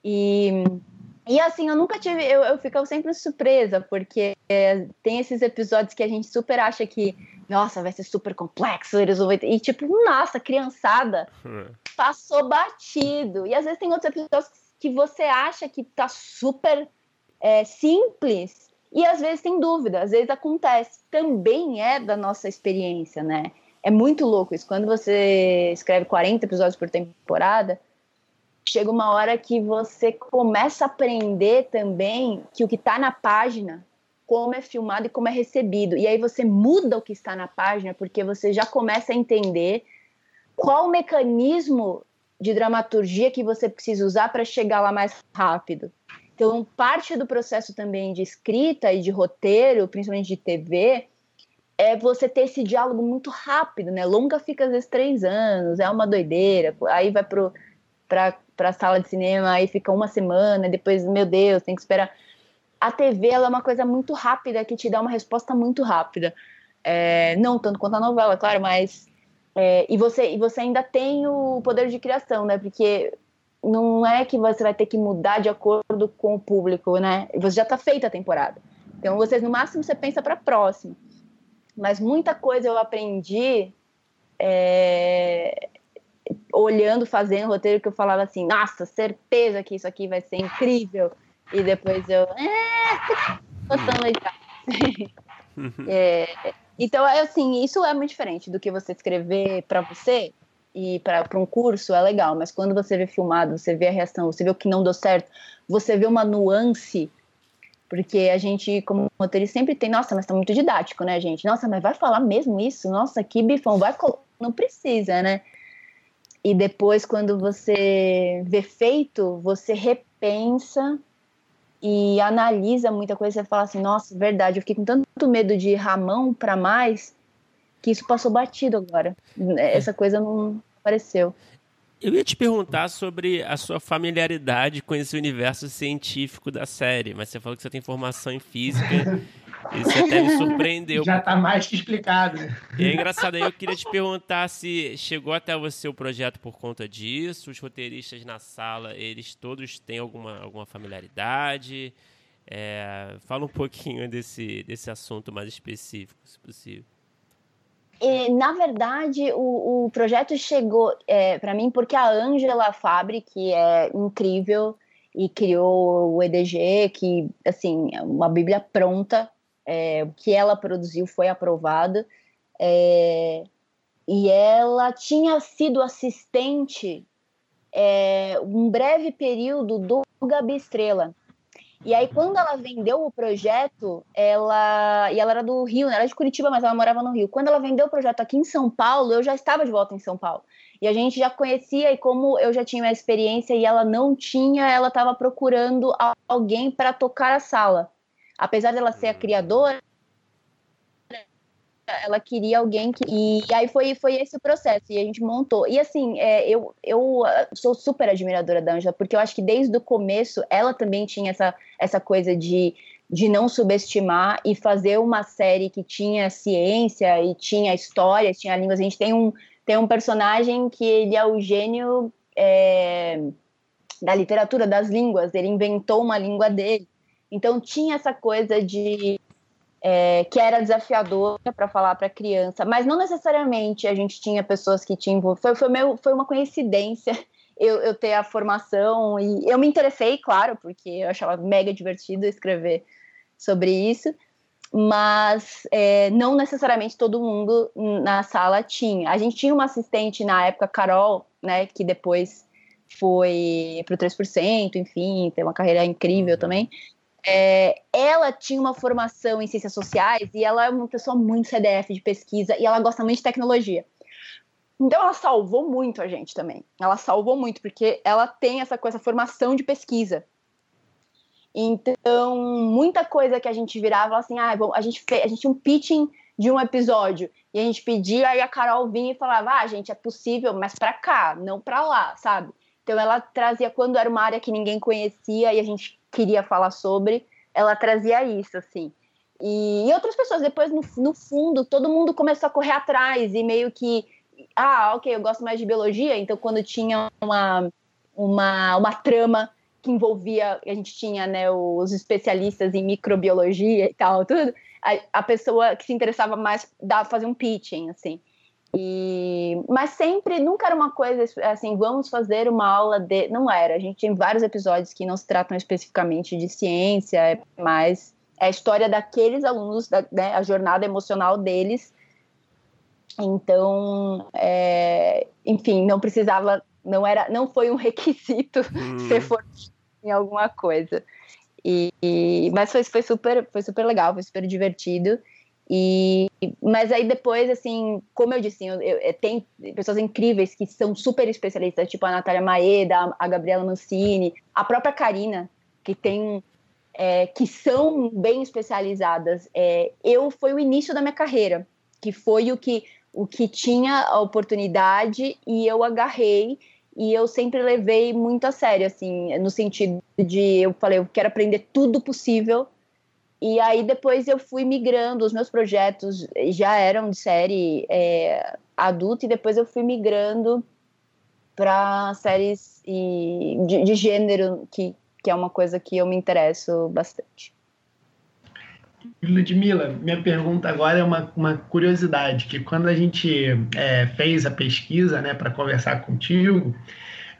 E, e assim, eu nunca tive, eu, eu fico sempre surpresa, porque é, tem esses episódios que a gente super acha que nossa, vai ser super complexo, resolver. E tipo, nossa, criançada hum. passou batido. E às vezes tem outros episódios que você acha que tá super é, simples e às vezes tem dúvida, às vezes acontece. Também é da nossa experiência, né? É muito louco isso. Quando você escreve 40 episódios por temporada, chega uma hora que você começa a aprender também que o que está na página, como é filmado e como é recebido. E aí você muda o que está na página, porque você já começa a entender qual o mecanismo de dramaturgia que você precisa usar para chegar lá mais rápido. Então, parte do processo também de escrita e de roteiro, principalmente de TV, é você ter esse diálogo muito rápido, né? Longa fica às vezes três anos, é uma doideira. Aí vai para a sala de cinema, aí fica uma semana, depois, meu Deus, tem que esperar. A TV ela é uma coisa muito rápida que te dá uma resposta muito rápida. É, não tanto quanto a novela, claro, mas. É, e, você, e você ainda tem o poder de criação, né? Porque não é que você vai ter que mudar de acordo com o público, né? Você já está feita a temporada. Então, vocês, no máximo, você pensa para a próxima. Mas muita coisa eu aprendi é, olhando, fazendo roteiro, que eu falava assim, nossa, certeza que isso aqui vai ser incrível. E depois eu, é, gostando legal. é, então, é assim, isso é muito diferente do que você escrever para você e para um curso é legal, mas quando você vê filmado, você vê a reação, você vê o que não deu certo, você vê uma nuance, porque a gente, como roteirista, sempre tem, nossa, mas tá muito didático, né, gente? Nossa, mas vai falar mesmo isso? Nossa, que bifão, vai não precisa, né? E depois, quando você vê feito, você repensa e analisa muita coisa. Você fala assim: nossa, verdade, eu fiquei com tanto medo de Ramão para mais que isso passou batido agora. Essa coisa não apareceu. Eu ia te perguntar sobre a sua familiaridade com esse universo científico da série, mas você falou que você tem formação em física. Isso até me surpreendeu. Já está mais que explicado. E é engraçado, aí eu queria te perguntar se chegou até você o projeto por conta disso, os roteiristas na sala, eles todos têm alguma, alguma familiaridade? É, fala um pouquinho desse, desse assunto mais específico, se possível. E, na verdade, o, o projeto chegou é, para mim porque a Angela Fabri, que é incrível e criou o EDG, que, assim, é uma bíblia pronta, é, o que ela produziu foi aprovado, é, e ela tinha sido assistente é, um breve período do Gabi Estrela, e aí, quando ela vendeu o projeto, ela. E ela era do Rio, né? Ela era de Curitiba, mas ela morava no Rio. Quando ela vendeu o projeto aqui em São Paulo, eu já estava de volta em São Paulo. E a gente já conhecia, e como eu já tinha uma experiência e ela não tinha, ela estava procurando alguém para tocar a sala. Apesar dela ser a criadora, ela queria alguém que. E aí foi, foi esse o processo, e a gente montou. E assim, é, eu, eu ah, sou super admiradora da Ângela, porque eu acho que desde o começo ela também tinha essa, essa coisa de, de não subestimar e fazer uma série que tinha ciência e tinha história, tinha línguas. A gente tem um, tem um personagem que ele é o gênio é, da literatura, das línguas, ele inventou uma língua dele. Então tinha essa coisa de é, que era desafiadora para falar para criança, mas não necessariamente a gente tinha pessoas que tinham. Foi, foi, meu, foi uma coincidência eu, eu ter a formação e eu me interessei, claro, porque eu achava mega divertido escrever sobre isso, mas é, não necessariamente todo mundo na sala tinha. A gente tinha uma assistente na época, Carol, né, que depois foi para o 3%, enfim, tem uma carreira incrível uhum. também. É, ela tinha uma formação em ciências sociais e ela é uma pessoa muito CDF de pesquisa e ela gosta muito de tecnologia. Então ela salvou muito a gente também. Ela salvou muito porque ela tem essa coisa, formação de pesquisa. Então, muita coisa que a gente virava assim, ah, bom, a gente fez, a gente tinha um pitching de um episódio e a gente pedia, aí a Carol vinha e falava: "Ah, gente, é possível, mas para cá, não para lá", sabe? Então ela trazia quando era uma área que ninguém conhecia e a gente queria falar sobre, ela trazia isso, assim. E, e outras pessoas, depois, no, no fundo, todo mundo começou a correr atrás e meio que, ah, ok, eu gosto mais de biologia, então quando tinha uma, uma, uma trama que envolvia, a gente tinha né, os especialistas em microbiologia e tal, tudo, a, a pessoa que se interessava mais dava fazer um pitching, assim. E, mas sempre, nunca era uma coisa assim, vamos fazer uma aula de. Não era. A gente tem vários episódios que não se tratam especificamente de ciência, mas é a história daqueles alunos, da, né, a jornada emocional deles. Então, é, enfim, não precisava, não era, não foi um requisito hum. ser forte em alguma coisa. E, e, mas foi, foi super, foi super legal, foi super divertido. E, mas aí depois, assim, como eu disse, eu, eu, tem pessoas incríveis que são super especialistas, tipo a Natália Maeda, a Gabriela Mancini, a própria Karina, que tem é, que são bem especializadas. É, eu foi o início da minha carreira, que foi o que o que tinha a oportunidade e eu agarrei e eu sempre levei muito a sério, assim, no sentido de eu falei, eu quero aprender tudo possível e aí depois eu fui migrando, os meus projetos já eram de série é, adulta e depois eu fui migrando para séries e, de, de, gênero, que, que é uma coisa que eu me interesso bastante. Ludmila, minha pergunta agora é uma, uma curiosidade, que quando a gente é, fez a pesquisa né, para conversar contigo,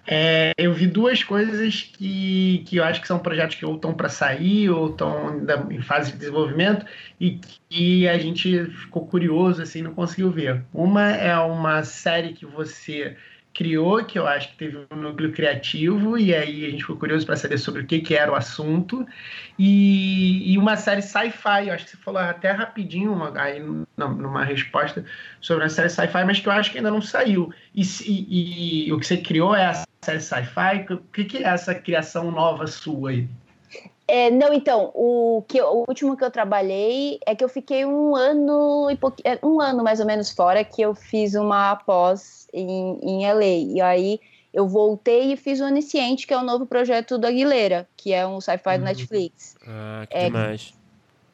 é, eu vi duas coisas que, que eu acho que são projetos que ou estão para sair ou estão em fase de desenvolvimento e que a gente ficou curioso assim não conseguiu ver. Uma é uma série que você criou, que eu acho que teve um núcleo criativo, e aí a gente ficou curioso para saber sobre o que, que era o assunto, e, e uma série sci-fi, acho que você falou até rapidinho uma, aí numa resposta sobre a série sci-fi, mas que eu acho que ainda não saiu. E, e, e o que você criou é a série sci-fi? O que, que é essa criação nova sua aí? É, não, então, o, que, o último que eu trabalhei é que eu fiquei um ano e é, um ano mais ou menos fora que eu fiz uma pós em, em LA. E aí eu voltei e fiz o Onisciente, que é o novo projeto do Aguilera, que é um sci-fi do uhum. Netflix. Ah, que é, demais.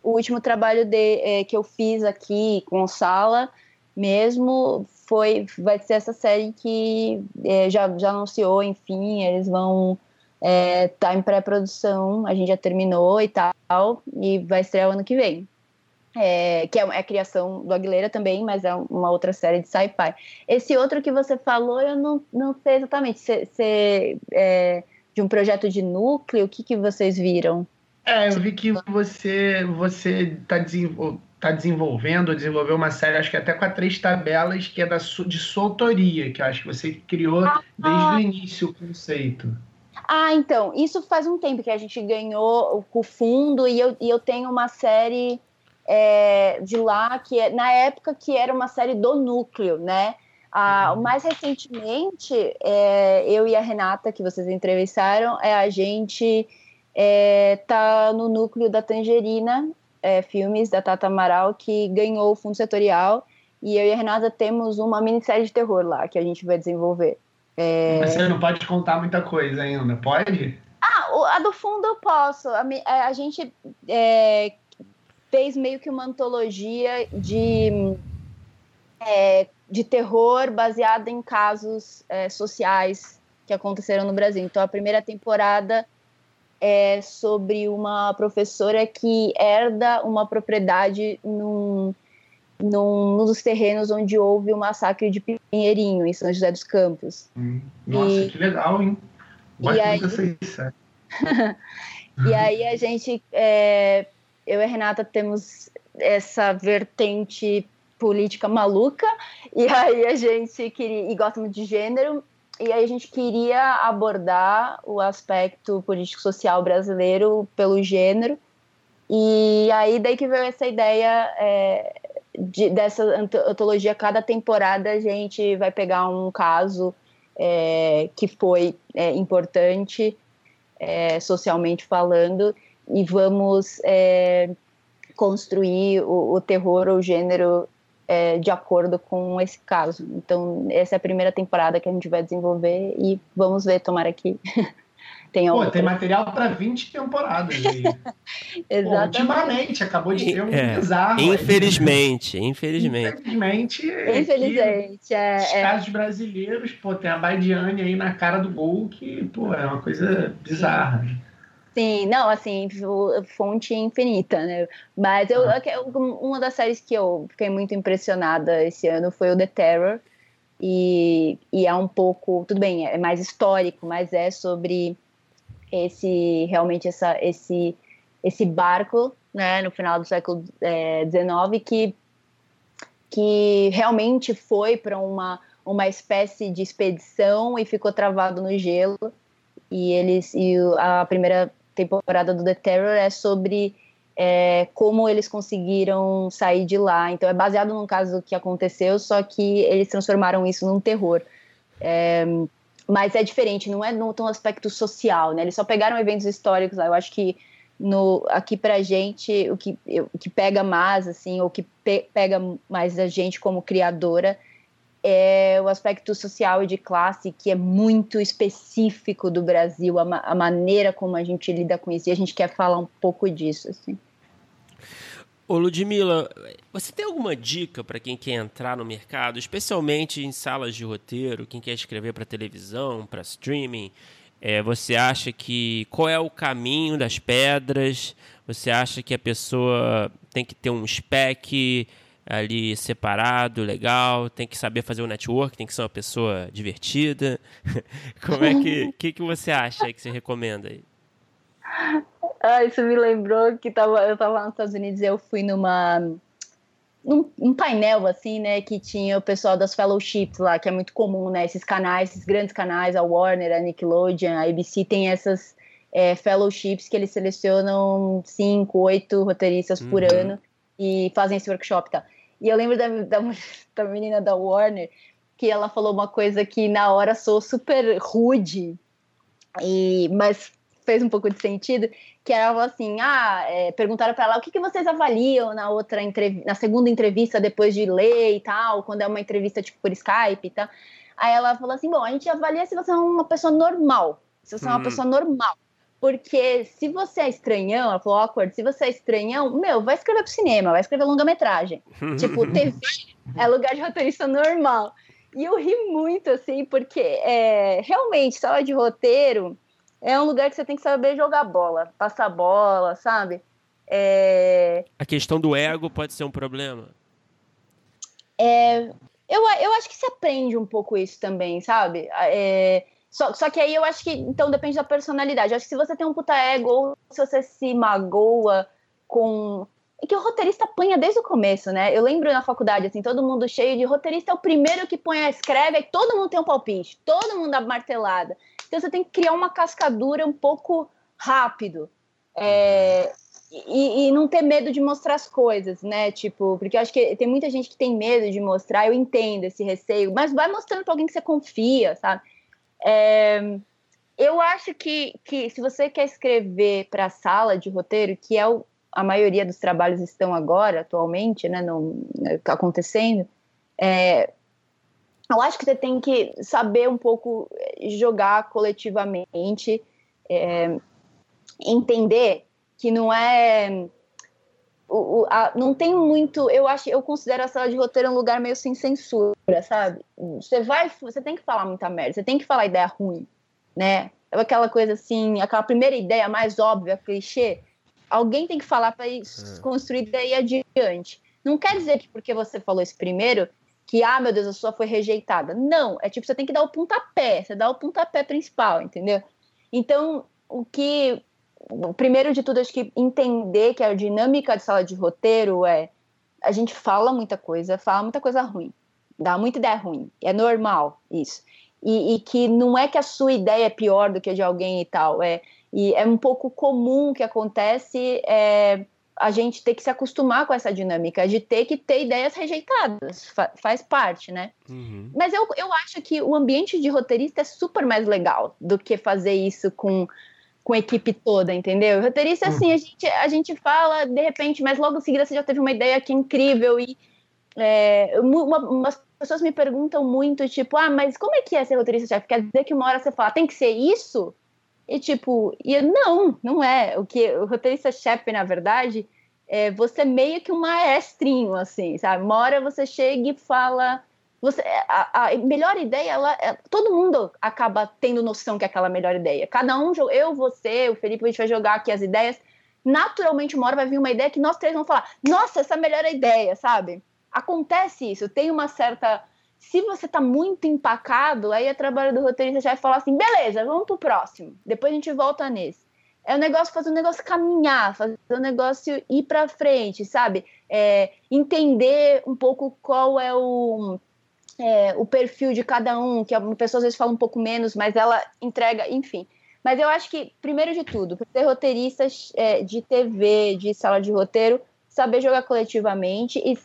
O último trabalho de, é, que eu fiz aqui com Sala mesmo foi vai ser essa série que é, já, já anunciou, enfim, eles vão é, tá em pré-produção, a gente já terminou e tal, e vai estrear o ano que vem. É, que é, é, a criação do Aguilera também, mas é uma outra série de sci-fi. Esse outro que você falou, eu não, não sei exatamente. Se, é, de um projeto de núcleo, o que, que vocês viram? É, eu vi que você você está desenvol tá desenvolvendo, desenvolveu uma série, acho que até com a três tabelas, que é da, de sua autoria, que acho que você criou ah, desde o início o conceito. Ah, então, isso faz um tempo que a gente ganhou o fundo e eu, e eu tenho uma série é, de lá que é, na época que era uma série do núcleo, né? Ah, mais recentemente, é, eu e a Renata, que vocês entrevistaram, é, a gente é, tá no núcleo da Tangerina é, Filmes, da Tata Amaral, que ganhou o fundo setorial. E eu e a Renata temos uma minissérie de terror lá que a gente vai desenvolver. É... Mas você não pode contar muita coisa ainda, pode? Ah, a do fundo eu posso. A, a gente é, fez meio que uma antologia de, é, de terror baseada em casos é, sociais que aconteceram no Brasil. Então, a primeira temporada é sobre uma professora que herda uma propriedade num num, num dos terrenos onde houve o massacre de Pinheirinho, em São José dos Campos. Hum, nossa, e, que legal, hein? e aí, e aí a gente, é, eu e a Renata temos essa vertente política maluca, e aí a gente queria, e gosta muito de gênero, e aí a gente queria abordar o aspecto político-social brasileiro pelo gênero, e aí daí que veio essa ideia é, de, dessa antologia, cada temporada a gente vai pegar um caso é, que foi é, importante é, socialmente falando e vamos é, construir o, o, terror ou gênero é, de acordo com esse caso. Então, essa é a primeira temporada que a gente vai desenvolver e vamos ver, tomara que Tem, Pô, tem material para 20 temporadas aí. Exatamente. Pô, ultimamente, acabou de ter um é, bizarro. Infelizmente, aí. infelizmente. Infelizmente. Infelizmente, é. Os é. casos brasileiros, pô, tem a Baidiane aí na cara do gol, que, pô, é uma coisa bizarra. Sim, não, assim, fonte infinita, né? Mas eu, uma das séries que eu fiquei muito impressionada esse ano foi o The Terror. E, e é um pouco, tudo bem, é mais histórico, mas é sobre esse realmente essa, esse, esse barco né, no final do século XIX é, que, que realmente foi para uma, uma espécie de expedição e ficou travado no gelo. E eles e a primeira temporada do The Terror é sobre é, como eles conseguiram sair de lá. Então é baseado num caso que aconteceu, só que eles transformaram isso num terror. É, mas é diferente, não é no, no aspecto social, né? Eles só pegaram eventos históricos lá. Eu acho que no, aqui pra gente, o que, o que pega mais, assim, ou que pe, pega mais a gente como criadora é o aspecto social e de classe, que é muito específico do Brasil, a, a maneira como a gente lida com isso, e a gente quer falar um pouco disso, assim. Ô Ludmilla, você tem alguma dica para quem quer entrar no mercado, especialmente em salas de roteiro, quem quer escrever para televisão, para streaming? É, você acha que qual é o caminho das pedras? Você acha que a pessoa tem que ter um spec ali separado, legal, tem que saber fazer o network, tem que ser uma pessoa divertida? Como é que, que, que você acha que você recomenda aí? Ah, isso me lembrou que tava, eu estava nos Estados Unidos e eu fui numa num, um painel assim, né, que tinha o pessoal das fellowships lá, que é muito comum, né, esses canais, esses grandes canais, a Warner, a Nickelodeon, a ABC tem essas é, fellowships que eles selecionam cinco, oito roteiristas uhum. por ano e fazem esse workshop, tá? E eu lembro da, da, da menina da Warner que ela falou uma coisa que na hora sou super rude, e, mas fez um pouco de sentido, que era assim, ah, é, perguntaram para ela o que, que vocês avaliam na outra na segunda entrevista depois de ler e tal, quando é uma entrevista tipo por Skype e tal. Aí ela falou assim, bom, a gente avalia se você é uma pessoa normal, se você é uma uhum. pessoa normal. Porque se você é estranhão, ela falou awkward, se você é estranhão, meu, vai escrever pro cinema, vai escrever longa-metragem. tipo, TV é lugar de roteirista normal. E eu ri muito, assim, porque é, realmente, sala de roteiro é um lugar que você tem que saber jogar bola, passar bola, sabe? É... A questão do ego pode ser um problema. É, eu, eu acho que se aprende um pouco isso também, sabe? É, só, só que aí eu acho que, então, depende da personalidade. Eu acho que se você tem um puta ego ou se você se magoa com... É que o roteirista apanha desde o começo, né? Eu lembro na faculdade, assim, todo mundo cheio de roteirista é o primeiro que põe a escreve e todo mundo tem um palpite, todo mundo dá martelada. Então você tem que criar uma cascadura um pouco rápido. É, e, e, não ter medo de mostrar as coisas, né? Tipo, porque eu acho que tem muita gente que tem medo de mostrar, eu entendo esse receio, mas vai mostrando para alguém que você confia, sabe? É, eu acho que, que se você quer escrever para a sala de roteiro, que é o, a maioria dos trabalhos estão agora, atualmente, né, no, acontecendo, é, eu acho que você tem que saber um pouco eh, jogar coletivamente, é, entender que não é. O, a, não tem muito. Eu acho, eu considero a sala de roteiro um lugar meio sem censura, sabe? Você vai, você tem que falar muita merda, você tem que falar ideia ruim, né? É aquela coisa assim, aquela primeira ideia mais óbvia, clichê. Alguém tem que falar para é. construir daí adiante. Não quer dizer que porque você falou isso primeiro, que, ah, meu Deus, a sua foi rejeitada. Não, é tipo, você tem que dar o pontapé, você dá o pontapé principal, entendeu? Então, o que. Primeiro de tudo, acho que entender que a dinâmica de sala de roteiro é. A gente fala muita coisa, fala muita coisa ruim, dá muita ideia ruim, é normal isso. E, e que não é que a sua ideia é pior do que a de alguém e tal, é, e é um pouco comum que acontece. É, a gente ter que se acostumar com essa dinâmica de ter que ter ideias rejeitadas, fa faz parte, né? Uhum. Mas eu, eu acho que o ambiente de roteirista é super mais legal do que fazer isso com, com a equipe toda, entendeu? roteirista, uhum. assim, a gente, a gente fala de repente, mas logo em seguida você já teve uma ideia que é incrível e é, uma, umas pessoas me perguntam muito, tipo, ah, mas como é que é ser roteirista-chefe? Quer dizer que uma hora você fala, tem que ser isso? E tipo, e não, não é. O que o roteirista-chefe, na verdade, é você meio que um maestrinho, assim, sabe? Uma hora você chega e fala. Você, a, a melhor ideia, ela, é, todo mundo acaba tendo noção que é aquela melhor ideia. Cada um, eu, você, o Felipe, a gente vai jogar aqui as ideias. Naturalmente, uma hora vai vir uma ideia que nós três vamos falar: nossa, essa é a melhor ideia, sabe? Acontece isso, tem uma certa se você tá muito empacado, aí é trabalho do roteirista já vai falar assim: beleza, vamos pro próximo. Depois a gente volta nesse. É o negócio fazer o negócio caminhar, fazer o negócio ir para frente, sabe? É, entender um pouco qual é o, é, o perfil de cada um, que a pessoa às vezes fala um pouco menos, mas ela entrega, enfim. Mas eu acho que, primeiro de tudo, para ser roteirista é, de TV, de sala de roteiro, saber jogar coletivamente e,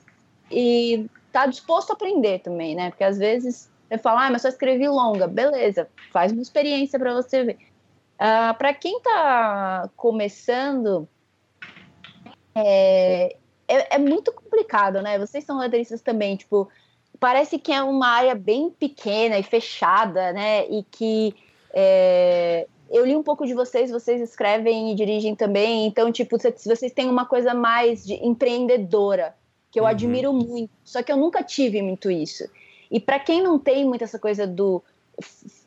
e tá disposto a aprender também, né? Porque às vezes você fala, ah, mas só escrevi longa. Beleza, faz uma experiência para você ver. Uh, ah, para quem tá começando, é, é, é, muito complicado, né? Vocês são roteiristas também, tipo, parece que é uma área bem pequena e fechada, né? E que é, eu li um pouco de vocês, vocês escrevem e dirigem também, então, tipo, vocês têm uma coisa mais de empreendedora que eu uhum. admiro muito. Só que eu nunca tive muito isso. E para quem não tem muito essa coisa do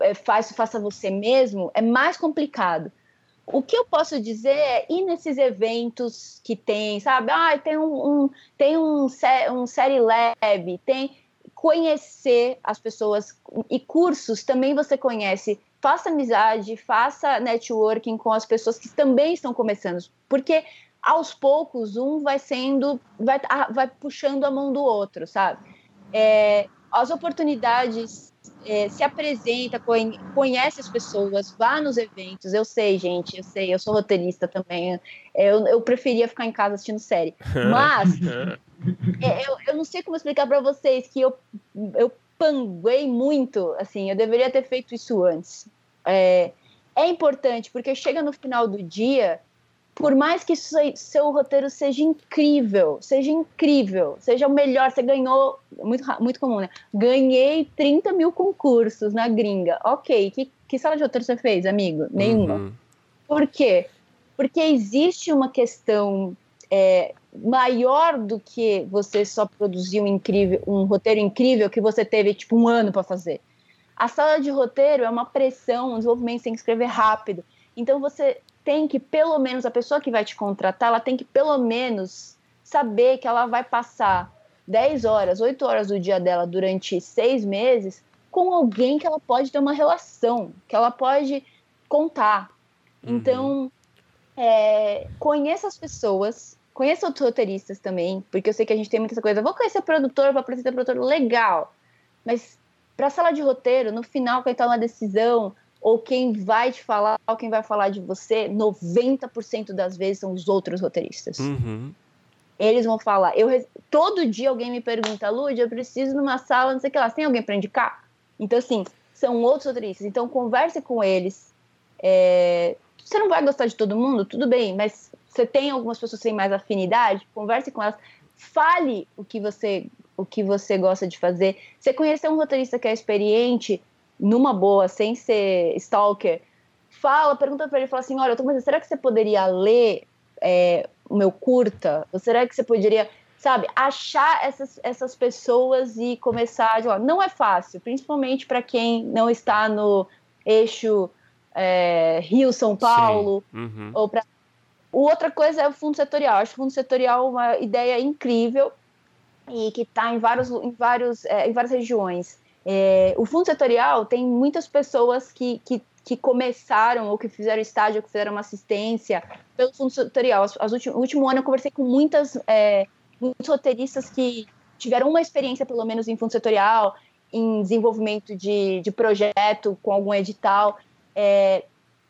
é, faz, faça você mesmo, é mais complicado. O que eu posso dizer é ir nesses eventos que tem, sabe? Ah, tem um, um tem um, um série lab, tem conhecer as pessoas e cursos também você conhece. Faça amizade, faça networking com as pessoas que também estão começando, porque aos poucos um vai sendo, vai, vai puxando a mão do outro, sabe? É, as oportunidades é, se apresenta, conhece as pessoas, vá nos eventos. Eu sei, gente, eu sei, eu sou roteirista também. Eu, eu preferia ficar em casa assistindo série. Mas é, eu, eu não sei como explicar para vocês que eu, eu panguei muito, assim, eu deveria ter feito isso antes. É, é importante, porque chega no final do dia por mais que seu roteiro seja incrível, seja incrível, seja o melhor, você ganhou, muito, muito comum, né? Ganhei 30 mil concursos na gringa. Ok, que, que sala de roteiro você fez, amigo? Nenhuma. Uhum. Por quê? Porque existe uma questão é, maior do que você só produzir um, incrível, um roteiro incrível que você teve tipo um ano para fazer. A sala de roteiro é uma pressão, um desenvolvimento, você tem que escrever rápido. Então você tem que, pelo menos, a pessoa que vai te contratar, ela tem que, pelo menos, saber que ela vai passar 10 horas, 8 horas do dia dela durante seis meses com alguém que ela pode ter uma relação, que ela pode contar. Uhum. Então, é, conheça as pessoas, conheça outros roteiristas também, porque eu sei que a gente tem muita coisa. Vou conhecer o produtor, vou apresentar produtor, legal. Mas para a sala de roteiro, no final, quando está uma decisão, ou quem vai te falar, ou quem vai falar de você, 90% das vezes são os outros roteiristas. Uhum. Eles vão falar. Eu, todo dia alguém me pergunta, Lud, eu preciso numa sala, não sei o que lá, tem alguém para indicar? Então, assim, são outros roteiristas. Então, converse com eles. É, você não vai gostar de todo mundo, tudo bem, mas você tem algumas pessoas que têm mais afinidade, converse com elas, fale o que você o que você gosta de fazer. Você conhecer um roteirista que é experiente, numa boa, sem ser stalker, fala, pergunta para ele, fala assim, olha, eu tô pensando, será que você poderia ler é, o meu curta? Ou será que você poderia, sabe, achar essas, essas pessoas e começar de lá? Não é fácil, principalmente para quem não está no eixo é, Rio-São Paulo, uhum. ou para Outra coisa é o fundo setorial. Acho o fundo setorial uma ideia incrível e que está em, vários, em, vários, é, em várias regiões. É, o fundo setorial tem muitas pessoas que, que, que, começaram ou que fizeram estágio, ou que fizeram uma assistência pelo fundo setorial. As, as no último ano eu conversei com muitas, é, muitos roteiristas que tiveram uma experiência, pelo menos, em fundo setorial, em desenvolvimento de, de projeto com algum edital. É,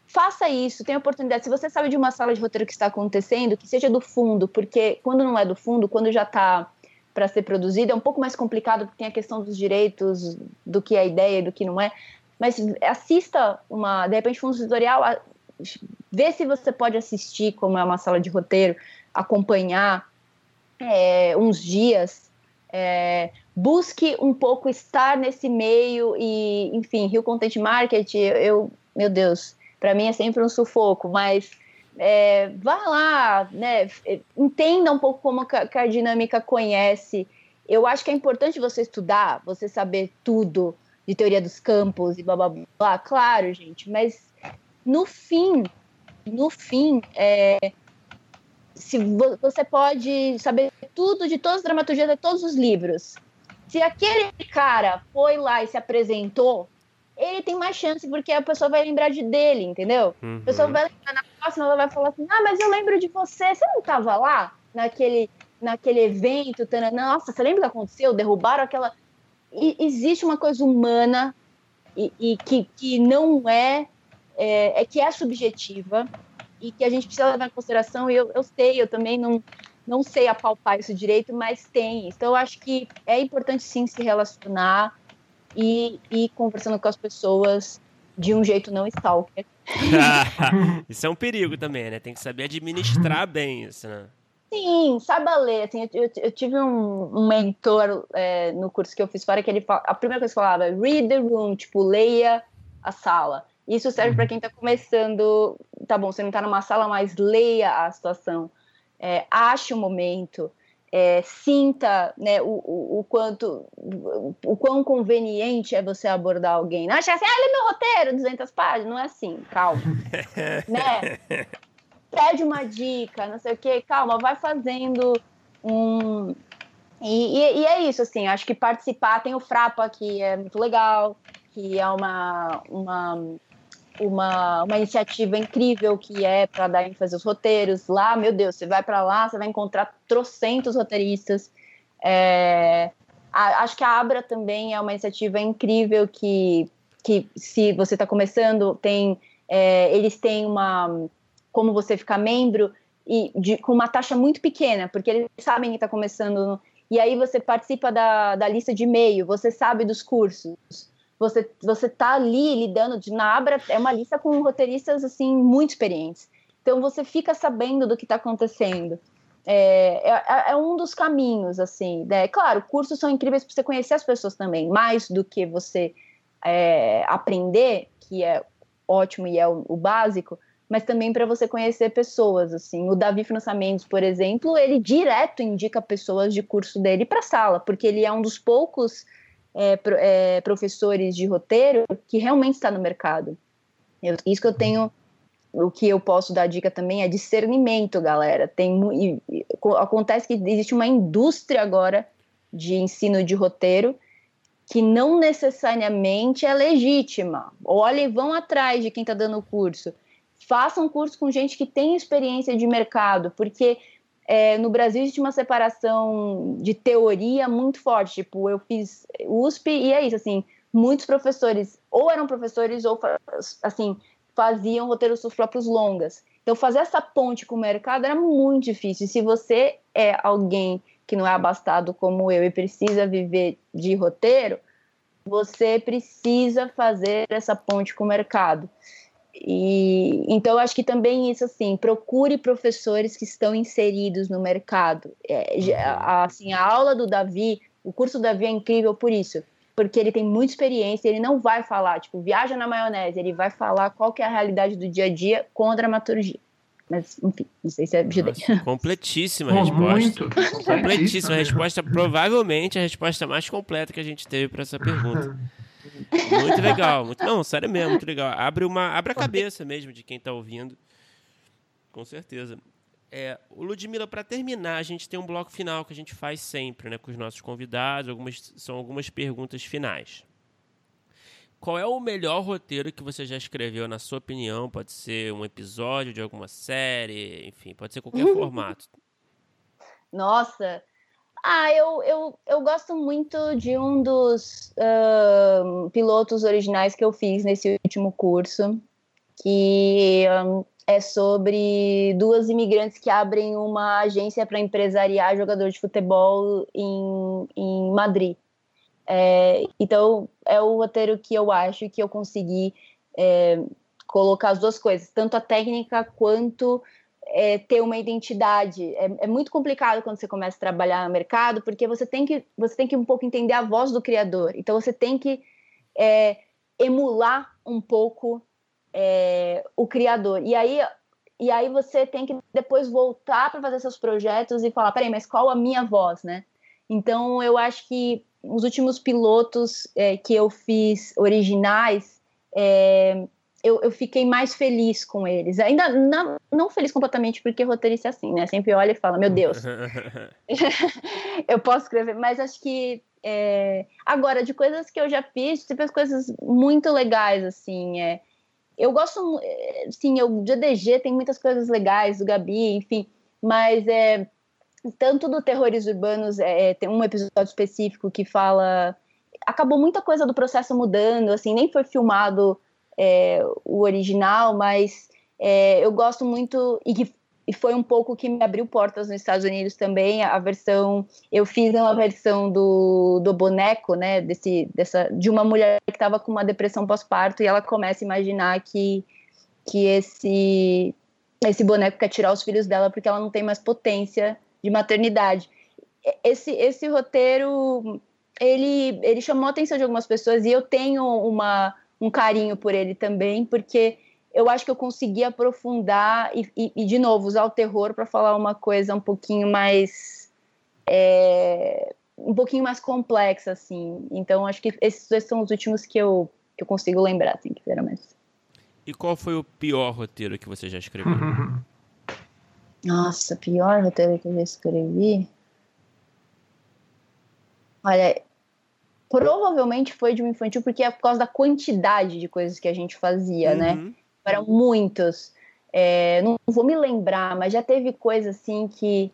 faça isso, tenha oportunidade. Se você sabe de uma sala de roteiro que está acontecendo, que seja do fundo, porque quando não é do fundo, quando já está para ser produzido. É um pouco mais complicado porque tem a questão dos direitos, do que é a ideia e do que não é. Mas assista uma, de repente, fundo tutorial, vê se você pode assistir, como é uma sala de roteiro, acompanhar é, uns dias. É, busque um pouco estar nesse meio e, enfim, Rio Content Market, eu, meu Deus, para mim é sempre um sufoco, mas é, vá lá, né, entenda um pouco como a dinâmica conhece. Eu acho que é importante você estudar, você saber tudo de teoria dos campos e blá blá blá, claro, gente, mas no fim, no fim, é, se você pode saber tudo de todas as dramaturgias de todos os livros. Se aquele cara foi lá e se apresentou, ele tem mais chance porque a pessoa vai lembrar de dele, entendeu? Uhum. A pessoa vai lembrar na próxima, ela vai falar assim: "Ah, mas eu lembro de você. Você não estava lá naquele naquele evento, tana, nossa, você lembra o que aconteceu? Derrubaram aquela e, existe uma coisa humana e, e que, que não é, é, é que é subjetiva e que a gente precisa levar em consideração, e eu, eu sei, eu também não, não sei apalpar isso direito, mas tem. Então, eu acho que é importante sim se relacionar e ir conversando com as pessoas de um jeito não stalker. isso é um perigo também, né? Tem que saber administrar bem isso, né? Sim, saiba ler. Assim, eu, eu tive um, um mentor é, no curso que eu fiz fora que ele a primeira coisa que falava read the room, tipo, leia a sala. Isso serve para uhum. quem está começando. Tá bom, você não está numa sala, mas leia a situação. É, ache o momento. É, sinta né, o, o, o, quanto o quão conveniente é você abordar alguém. Não acha assim, ah, lê meu roteiro, 200 páginas. Não é assim, calma. né? Pede uma dica, não sei o quê, calma, vai fazendo um. E, e, e é isso, assim, acho que participar, tem o Frapa, que é muito legal, que é uma, uma uma, uma iniciativa incrível que é para dar ênfase aos roteiros. Lá, meu Deus, você vai para lá, você vai encontrar trocentos roteiristas. É, a, acho que a Abra também é uma iniciativa incrível que, que se você está começando, tem é, eles têm uma como você ficar membro e de, com uma taxa muito pequena, porque eles sabem que está começando. E aí você participa da, da lista de e-mail, você sabe dos cursos você você tá ali lidando de na é uma lista com roteiristas assim muito experientes. Então você fica sabendo do que está acontecendo. É, é, é, um dos caminhos, assim. Né? Claro, cursos são incríveis para você conhecer as pessoas também, mais do que você é, aprender, que é ótimo e é o, o básico, mas também para você conhecer pessoas, assim. O Davi Financiamentos, por exemplo, ele direto indica pessoas de curso dele para sala, porque ele é um dos poucos é, é, professores de roteiro que realmente está no mercado. Eu, isso que eu tenho, o que eu posso dar dica também é discernimento, galera. Tem e, e, acontece que existe uma indústria agora de ensino de roteiro que não necessariamente é legítima. Olhem, vão atrás de quem está dando o curso. Façam curso com gente que tem experiência de mercado, porque é, no Brasil existe uma separação de teoria muito forte. Tipo, eu fiz USP e é isso, assim, muitos professores ou eram professores ou, assim, faziam roteiros seus próprios longas. Então, fazer essa ponte com o mercado era muito difícil. Se você é alguém que não é abastado como eu e precisa viver de roteiro, você precisa fazer essa ponte com o mercado. E então eu acho que também isso assim, procure professores que estão inseridos no mercado. É, uhum. assim, a aula do Davi, o curso do Davi é incrível por isso, porque ele tem muita experiência, ele não vai falar, tipo, viaja na maionese, ele vai falar qual que é a realidade do dia a dia com a dramaturgia. Mas, enfim, não sei se é ajudei. completíssima a resposta. Muito. Completíssima a resposta. Provavelmente a resposta mais completa que a gente teve para essa pergunta. Muito legal. Muito, não, sério mesmo, muito legal. Abre, uma, abre a cabeça mesmo de quem está ouvindo. Com certeza. É, o Ludmilla, para terminar, a gente tem um bloco final que a gente faz sempre né, com os nossos convidados. Algumas, são algumas perguntas finais. Qual é o melhor roteiro que você já escreveu, na sua opinião? Pode ser um episódio de alguma série, enfim, pode ser qualquer formato. Nossa, ah, eu, eu, eu gosto muito de um dos uh, pilotos originais que eu fiz nesse último curso, que um, é sobre duas imigrantes que abrem uma agência para empresariar jogador de futebol em, em Madrid. É, então, é o roteiro que eu acho que eu consegui é, colocar as duas coisas, tanto a técnica quanto é, ter uma identidade. É, é, muito complicado quando você começa a trabalhar no mercado, porque você tem que, você tem que um pouco entender a voz do criador. Então você tem que é, emular um pouco é, o criador. E aí, e aí você tem que depois voltar para fazer seus projetos e falar, peraí, mas qual a minha voz, né? Então eu acho que os últimos pilotos é, que eu fiz originais, é, eu, eu, fiquei mais feliz com eles. Ainda não, não feliz completamente, porque roteirista é assim, né? Sempre olha e fala, meu Deus, eu posso escrever, mas acho que é, agora, de coisas que eu já fiz, tipo as coisas muito legais, assim, é, eu gosto, sim, eu, de ADG tem muitas coisas legais, do Gabi, enfim, mas é, tanto do Terrores Urbanos, é, tem um episódio específico que fala, acabou muita coisa do processo mudando, assim, nem foi filmado é, o original, mas é, eu gosto muito, e que e foi um pouco que me abriu portas nos Estados Unidos também. A versão, eu fiz uma versão do, do boneco, né, desse, dessa, de uma mulher que estava com uma depressão pós-parto e ela começa a imaginar que, que esse, esse boneco quer tirar os filhos dela porque ela não tem mais potência de maternidade. Esse, esse roteiro, ele, ele chamou a atenção de algumas pessoas e eu tenho uma, um carinho por ele também, porque eu acho que eu consegui aprofundar e, e, e de novo, usar o terror para falar uma coisa um pouquinho mais. É, um pouquinho mais complexa, assim. Então, acho que esses dois são os últimos que eu, que eu consigo lembrar, assim, que viram mais. E qual foi o pior roteiro que você já escreveu? Nossa, pior roteiro que eu já escrevi? Olha, provavelmente foi de um infantil, porque é por causa da quantidade de coisas que a gente fazia, né? uhum. né? eram muitos. É, não vou me lembrar, mas já teve coisa assim que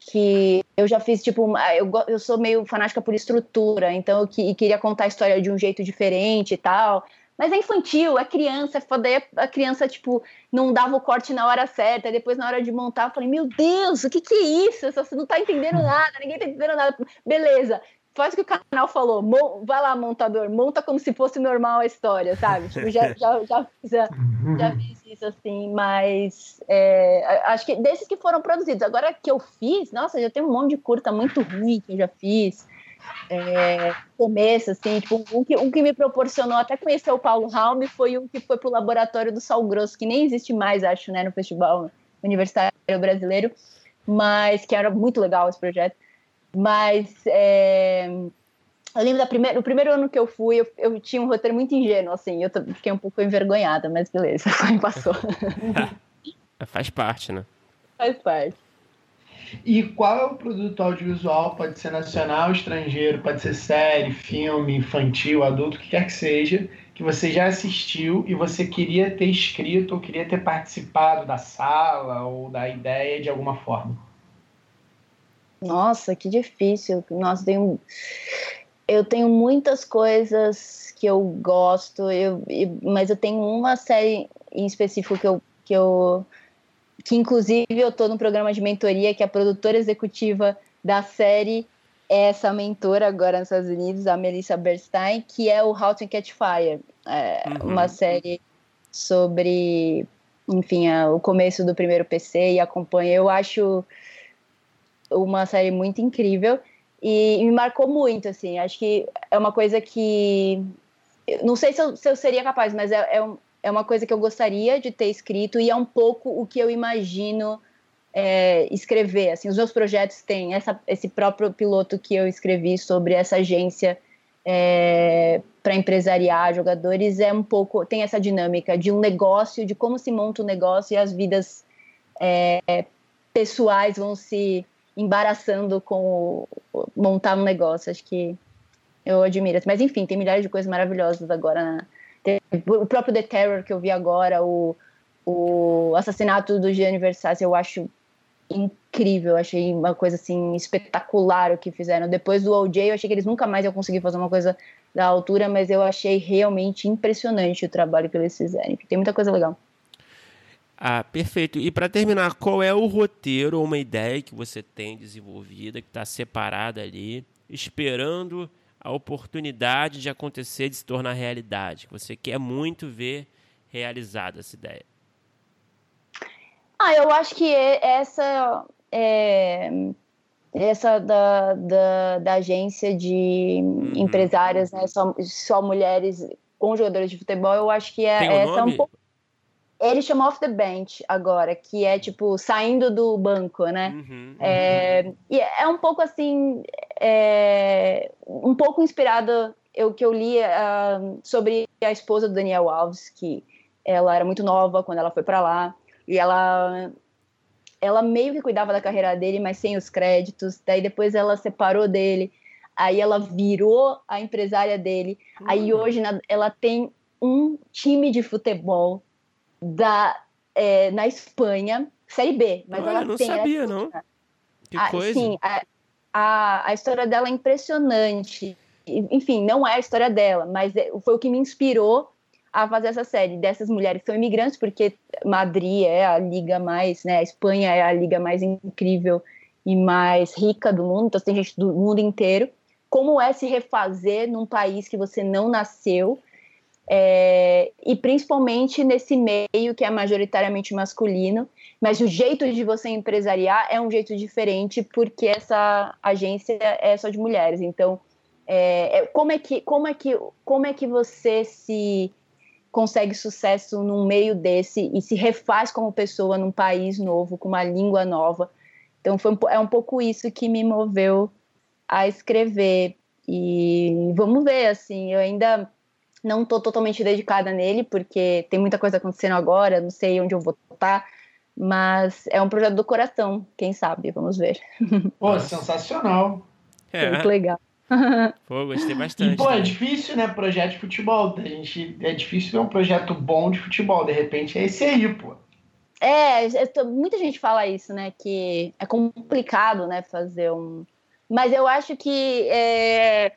que eu já fiz tipo eu, eu sou meio fanática por estrutura então eu que, queria contar a história de um jeito diferente e tal mas é infantil é criança é foda a criança tipo não dava o corte na hora certa depois na hora de montar eu falei meu Deus o que que é isso você não tá entendendo nada ninguém tá entendendo nada beleza faz o que o canal falou, vai lá, montador, monta como se fosse normal a história, sabe? Tipo, já, já, já, fiz, já, já fiz isso assim, mas é, acho que desses que foram produzidos, agora que eu fiz, nossa, já tem um monte de curta muito ruim que eu já fiz. É, começo, assim, tipo, um que, um que me proporcionou até conhecer o Paulo Raume foi um que foi pro laboratório do Sal Grosso, que nem existe mais, acho, né, no Festival Universitário Brasileiro, mas que era muito legal esse projeto. Mas é, eu lembro da primeira, o primeiro ano que eu fui, eu, eu, tinha um roteiro muito ingênuo, assim, eu fiquei um pouco envergonhada, mas beleza, foi, passou. Faz parte, né? Faz parte. E qual é o produto audiovisual? Pode ser nacional, estrangeiro, pode ser série, filme, infantil, adulto, o que quer que seja, que você já assistiu e você queria ter escrito ou queria ter participado da sala ou da ideia de alguma forma? Nossa, que difícil. Nossa, tenho, eu tenho muitas coisas que eu gosto, eu, mas eu tenho uma série em específico que eu, que eu que inclusive eu estou no programa de mentoria que a produtora executiva da série é essa mentora agora nos Estados Unidos, a Melissa Bernstein, que é o How to Catch Fire, é uhum. uma série sobre, enfim, a, o começo do primeiro PC e acompanha. Eu acho uma série muito incrível e me marcou muito, assim. Acho que é uma coisa que. Não sei se eu, se eu seria capaz, mas é, é, um, é, uma coisa que eu gostaria de ter escrito e é um pouco o que eu imagino é, escrever. Assim, os meus projetos têm essa, esse próprio piloto que eu escrevi sobre essa agência é, para empresariar jogadores é um pouco tem essa dinâmica de um negócio, de como se monta o um negócio e as vidas é, pessoais vão se embaraçando com o, montar um negócio. Acho que eu admiro. Mas enfim, tem milhares de coisas maravilhosas agora. Né? O próprio The Terror que eu vi agora, o, o assassinato do Gianni Versace, eu acho incrível, achei uma coisa assim espetacular o que fizeram. Depois do OJ, eu achei que eles nunca mais iam conseguir fazer uma coisa da altura, mas eu achei realmente impressionante o trabalho que eles fizeram. Tem muita coisa legal. Ah, perfeito. E para terminar, qual é o roteiro ou uma ideia que você tem desenvolvida, que está separada ali, esperando a oportunidade de acontecer, de se tornar realidade, que você quer muito ver realizada essa ideia? Ah, eu acho que essa é, essa da, da, da, agência de uhum. empresárias, né, só, só mulheres com jogadores de futebol, eu acho que é, essa é um pouco ele chama Off the Bench agora, que é tipo saindo do banco, né? Uhum, é, uhum. E é um pouco assim, é, um pouco inspirado eu que eu li uh, sobre a esposa do Daniel Alves, que ela era muito nova quando ela foi para lá e ela ela meio que cuidava da carreira dele, mas sem os créditos. Daí depois ela separou dele, aí ela virou a empresária dele. Uhum. Aí hoje na, ela tem um time de futebol da, é, na Espanha, Série B. Mas Olha, ela não tem, sabia, não. Que ah, coisa. Sim, a, a, a história dela é impressionante. Enfim, não é a história dela, mas é, foi o que me inspirou a fazer essa série dessas mulheres que são imigrantes, porque Madrid é a liga mais, né? A Espanha é a liga mais incrível e mais rica do mundo, então tem gente do mundo inteiro. Como é se refazer num país que você não nasceu é, e principalmente nesse meio que é majoritariamente masculino, mas o jeito de você empresariar é um jeito diferente porque essa agência é só de mulheres. Então, é, é, como é que como é que como é que você se consegue sucesso num meio desse e se refaz como pessoa num país novo com uma língua nova? Então, foi, é um pouco isso que me moveu a escrever. E vamos ver, assim, eu ainda não estou totalmente dedicada nele, porque tem muita coisa acontecendo agora, não sei onde eu vou estar, mas é um projeto do coração, quem sabe, vamos ver. Pô, sensacional. É. Muito legal. Pô, gostei bastante. E, pô, é difícil, né? Projeto de futebol. A gente, é difícil ver um projeto bom de futebol. De repente é esse aí, pô. É, muita gente fala isso, né? Que é complicado, né? Fazer um. Mas eu acho que é,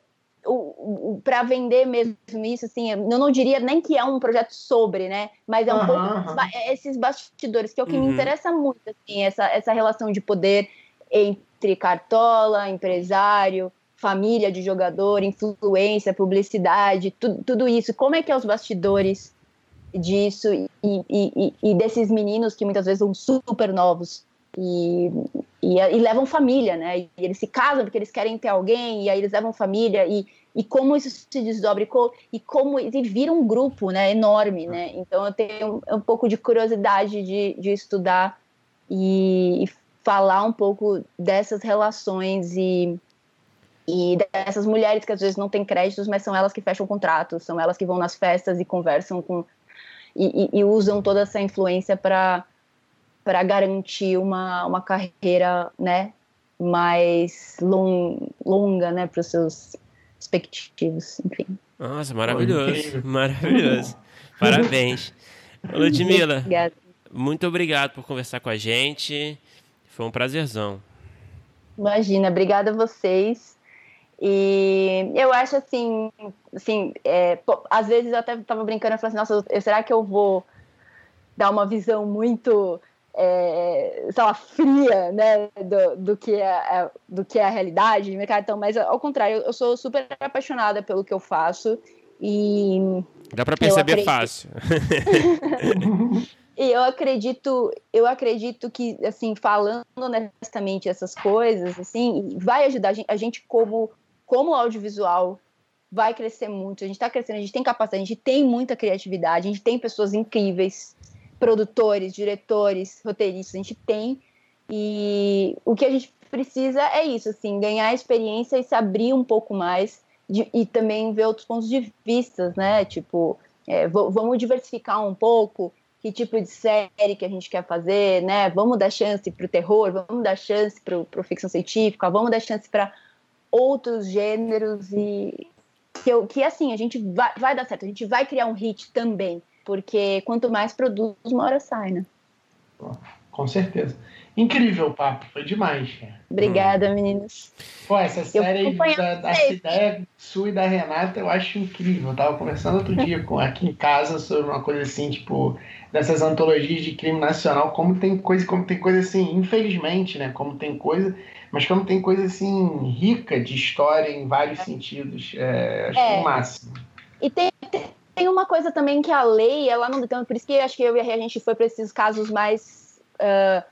para vender mesmo isso, assim, eu não diria nem que é um projeto sobre, né? Mas é um uhum, pouco uhum. esses bastidores, que é o que uhum. me interessa muito, assim, essa, essa relação de poder entre cartola, empresário, família de jogador, influência, publicidade, tu, tudo isso. Como é que é os bastidores disso e, e, e, desses meninos que muitas vezes são super novos e, e, e, levam família, né? E eles se casam porque eles querem ter alguém, e aí eles levam família, e, e como isso se desdobra, e, co, como e vira um grupo né, enorme, né? Então eu tenho um, um pouco de curiosidade de, de estudar e, e falar um pouco dessas relações e, e dessas mulheres que às vezes não têm créditos, mas são elas que fecham contratos, são elas que vão nas festas e conversam com. e, e usam toda essa influência para para garantir uma, uma carreira né, mais long, longa né, para os seus respectivos, enfim. Nossa, maravilhoso, maravilhoso. Parabéns. Ludmila, Obrigada. muito obrigado por conversar com a gente. Foi um prazerzão. Imagina, obrigada a vocês. E eu acho assim, assim, é, pô, às vezes eu até estava brincando e falei assim, nossa, será que eu vou dar uma visão muito é, sei lá, fria, né, do, do, que é, é, do que é a realidade de mercado. Então, mas ao contrário, eu sou super apaixonada pelo que eu faço e dá para perceber fácil. e eu acredito, eu acredito que assim, falando honestamente essas coisas, assim, vai ajudar a gente, a gente como como audiovisual vai crescer muito. A gente está crescendo, a gente tem capacidade, a gente tem muita criatividade, a gente tem pessoas incríveis produtores, diretores, roteiristas, a gente tem. E o que a gente precisa é isso, assim, ganhar experiência e se abrir um pouco mais de, e também ver outros pontos de vista, né? Tipo, é, vamos diversificar um pouco que tipo de série que a gente quer fazer, né? Vamos dar chance para o terror, vamos dar chance para o ficção científica, vamos dar chance para outros gêneros e que, que assim a gente vai, vai dar certo, a gente vai criar um hit também. Porque quanto mais produz, uma hora sai, né? Com certeza. Incrível o papo, foi demais. Obrigada, hum. meninas. Pô, essa série da, da ideia sua e da Renata eu acho incrível. Eu tava conversando outro dia com, aqui em casa sobre uma coisa assim, tipo, dessas antologias de crime nacional, como tem coisa, como tem coisa assim, infelizmente, né? Como tem coisa, mas como tem coisa assim, rica de história em vários sentidos. É, acho é. que é o máximo. E tem, tem uma coisa também que a lei, ela não. Então, por isso que acho que eu e a gente foi para esses casos mais. Uh,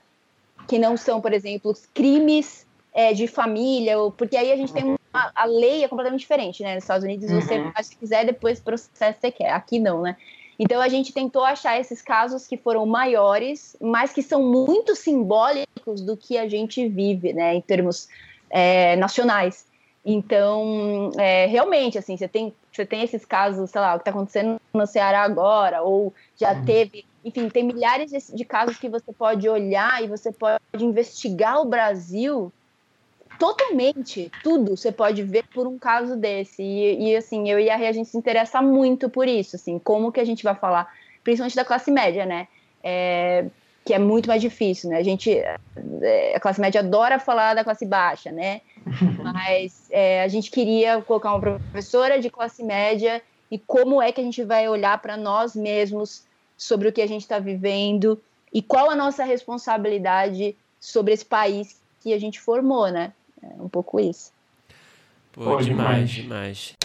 que não são, por exemplo, crimes é, de família, ou, porque aí a gente tem uma, a lei é completamente diferente, né? Nos Estados Unidos, uhum. você faz o que quiser, depois processa você quer. Aqui não, né? Então a gente tentou achar esses casos que foram maiores, mas que são muito simbólicos do que a gente vive, né, em termos é, nacionais. Então, é, realmente, assim, você tem, você tem esses casos, sei lá, o que está acontecendo no Ceará agora, ou já uhum. teve, enfim, tem milhares de, de, casos que você pode olhar e você pode investigar o Brasil totalmente, tudo você pode ver por um caso desse. E, e assim, eu e a Rê, a gente se interessa muito por isso, assim, como que a gente vai falar, principalmente da classe média, né? É, que é muito mais difícil, né? A gente, é, a classe média adora falar da classe baixa, né? Mas é, a gente queria colocar uma professora de classe média e como é que a gente vai olhar para nós mesmos sobre o que a gente está vivendo e qual a nossa responsabilidade sobre esse país que a gente formou, né? É um pouco isso. Pô, demais, demais.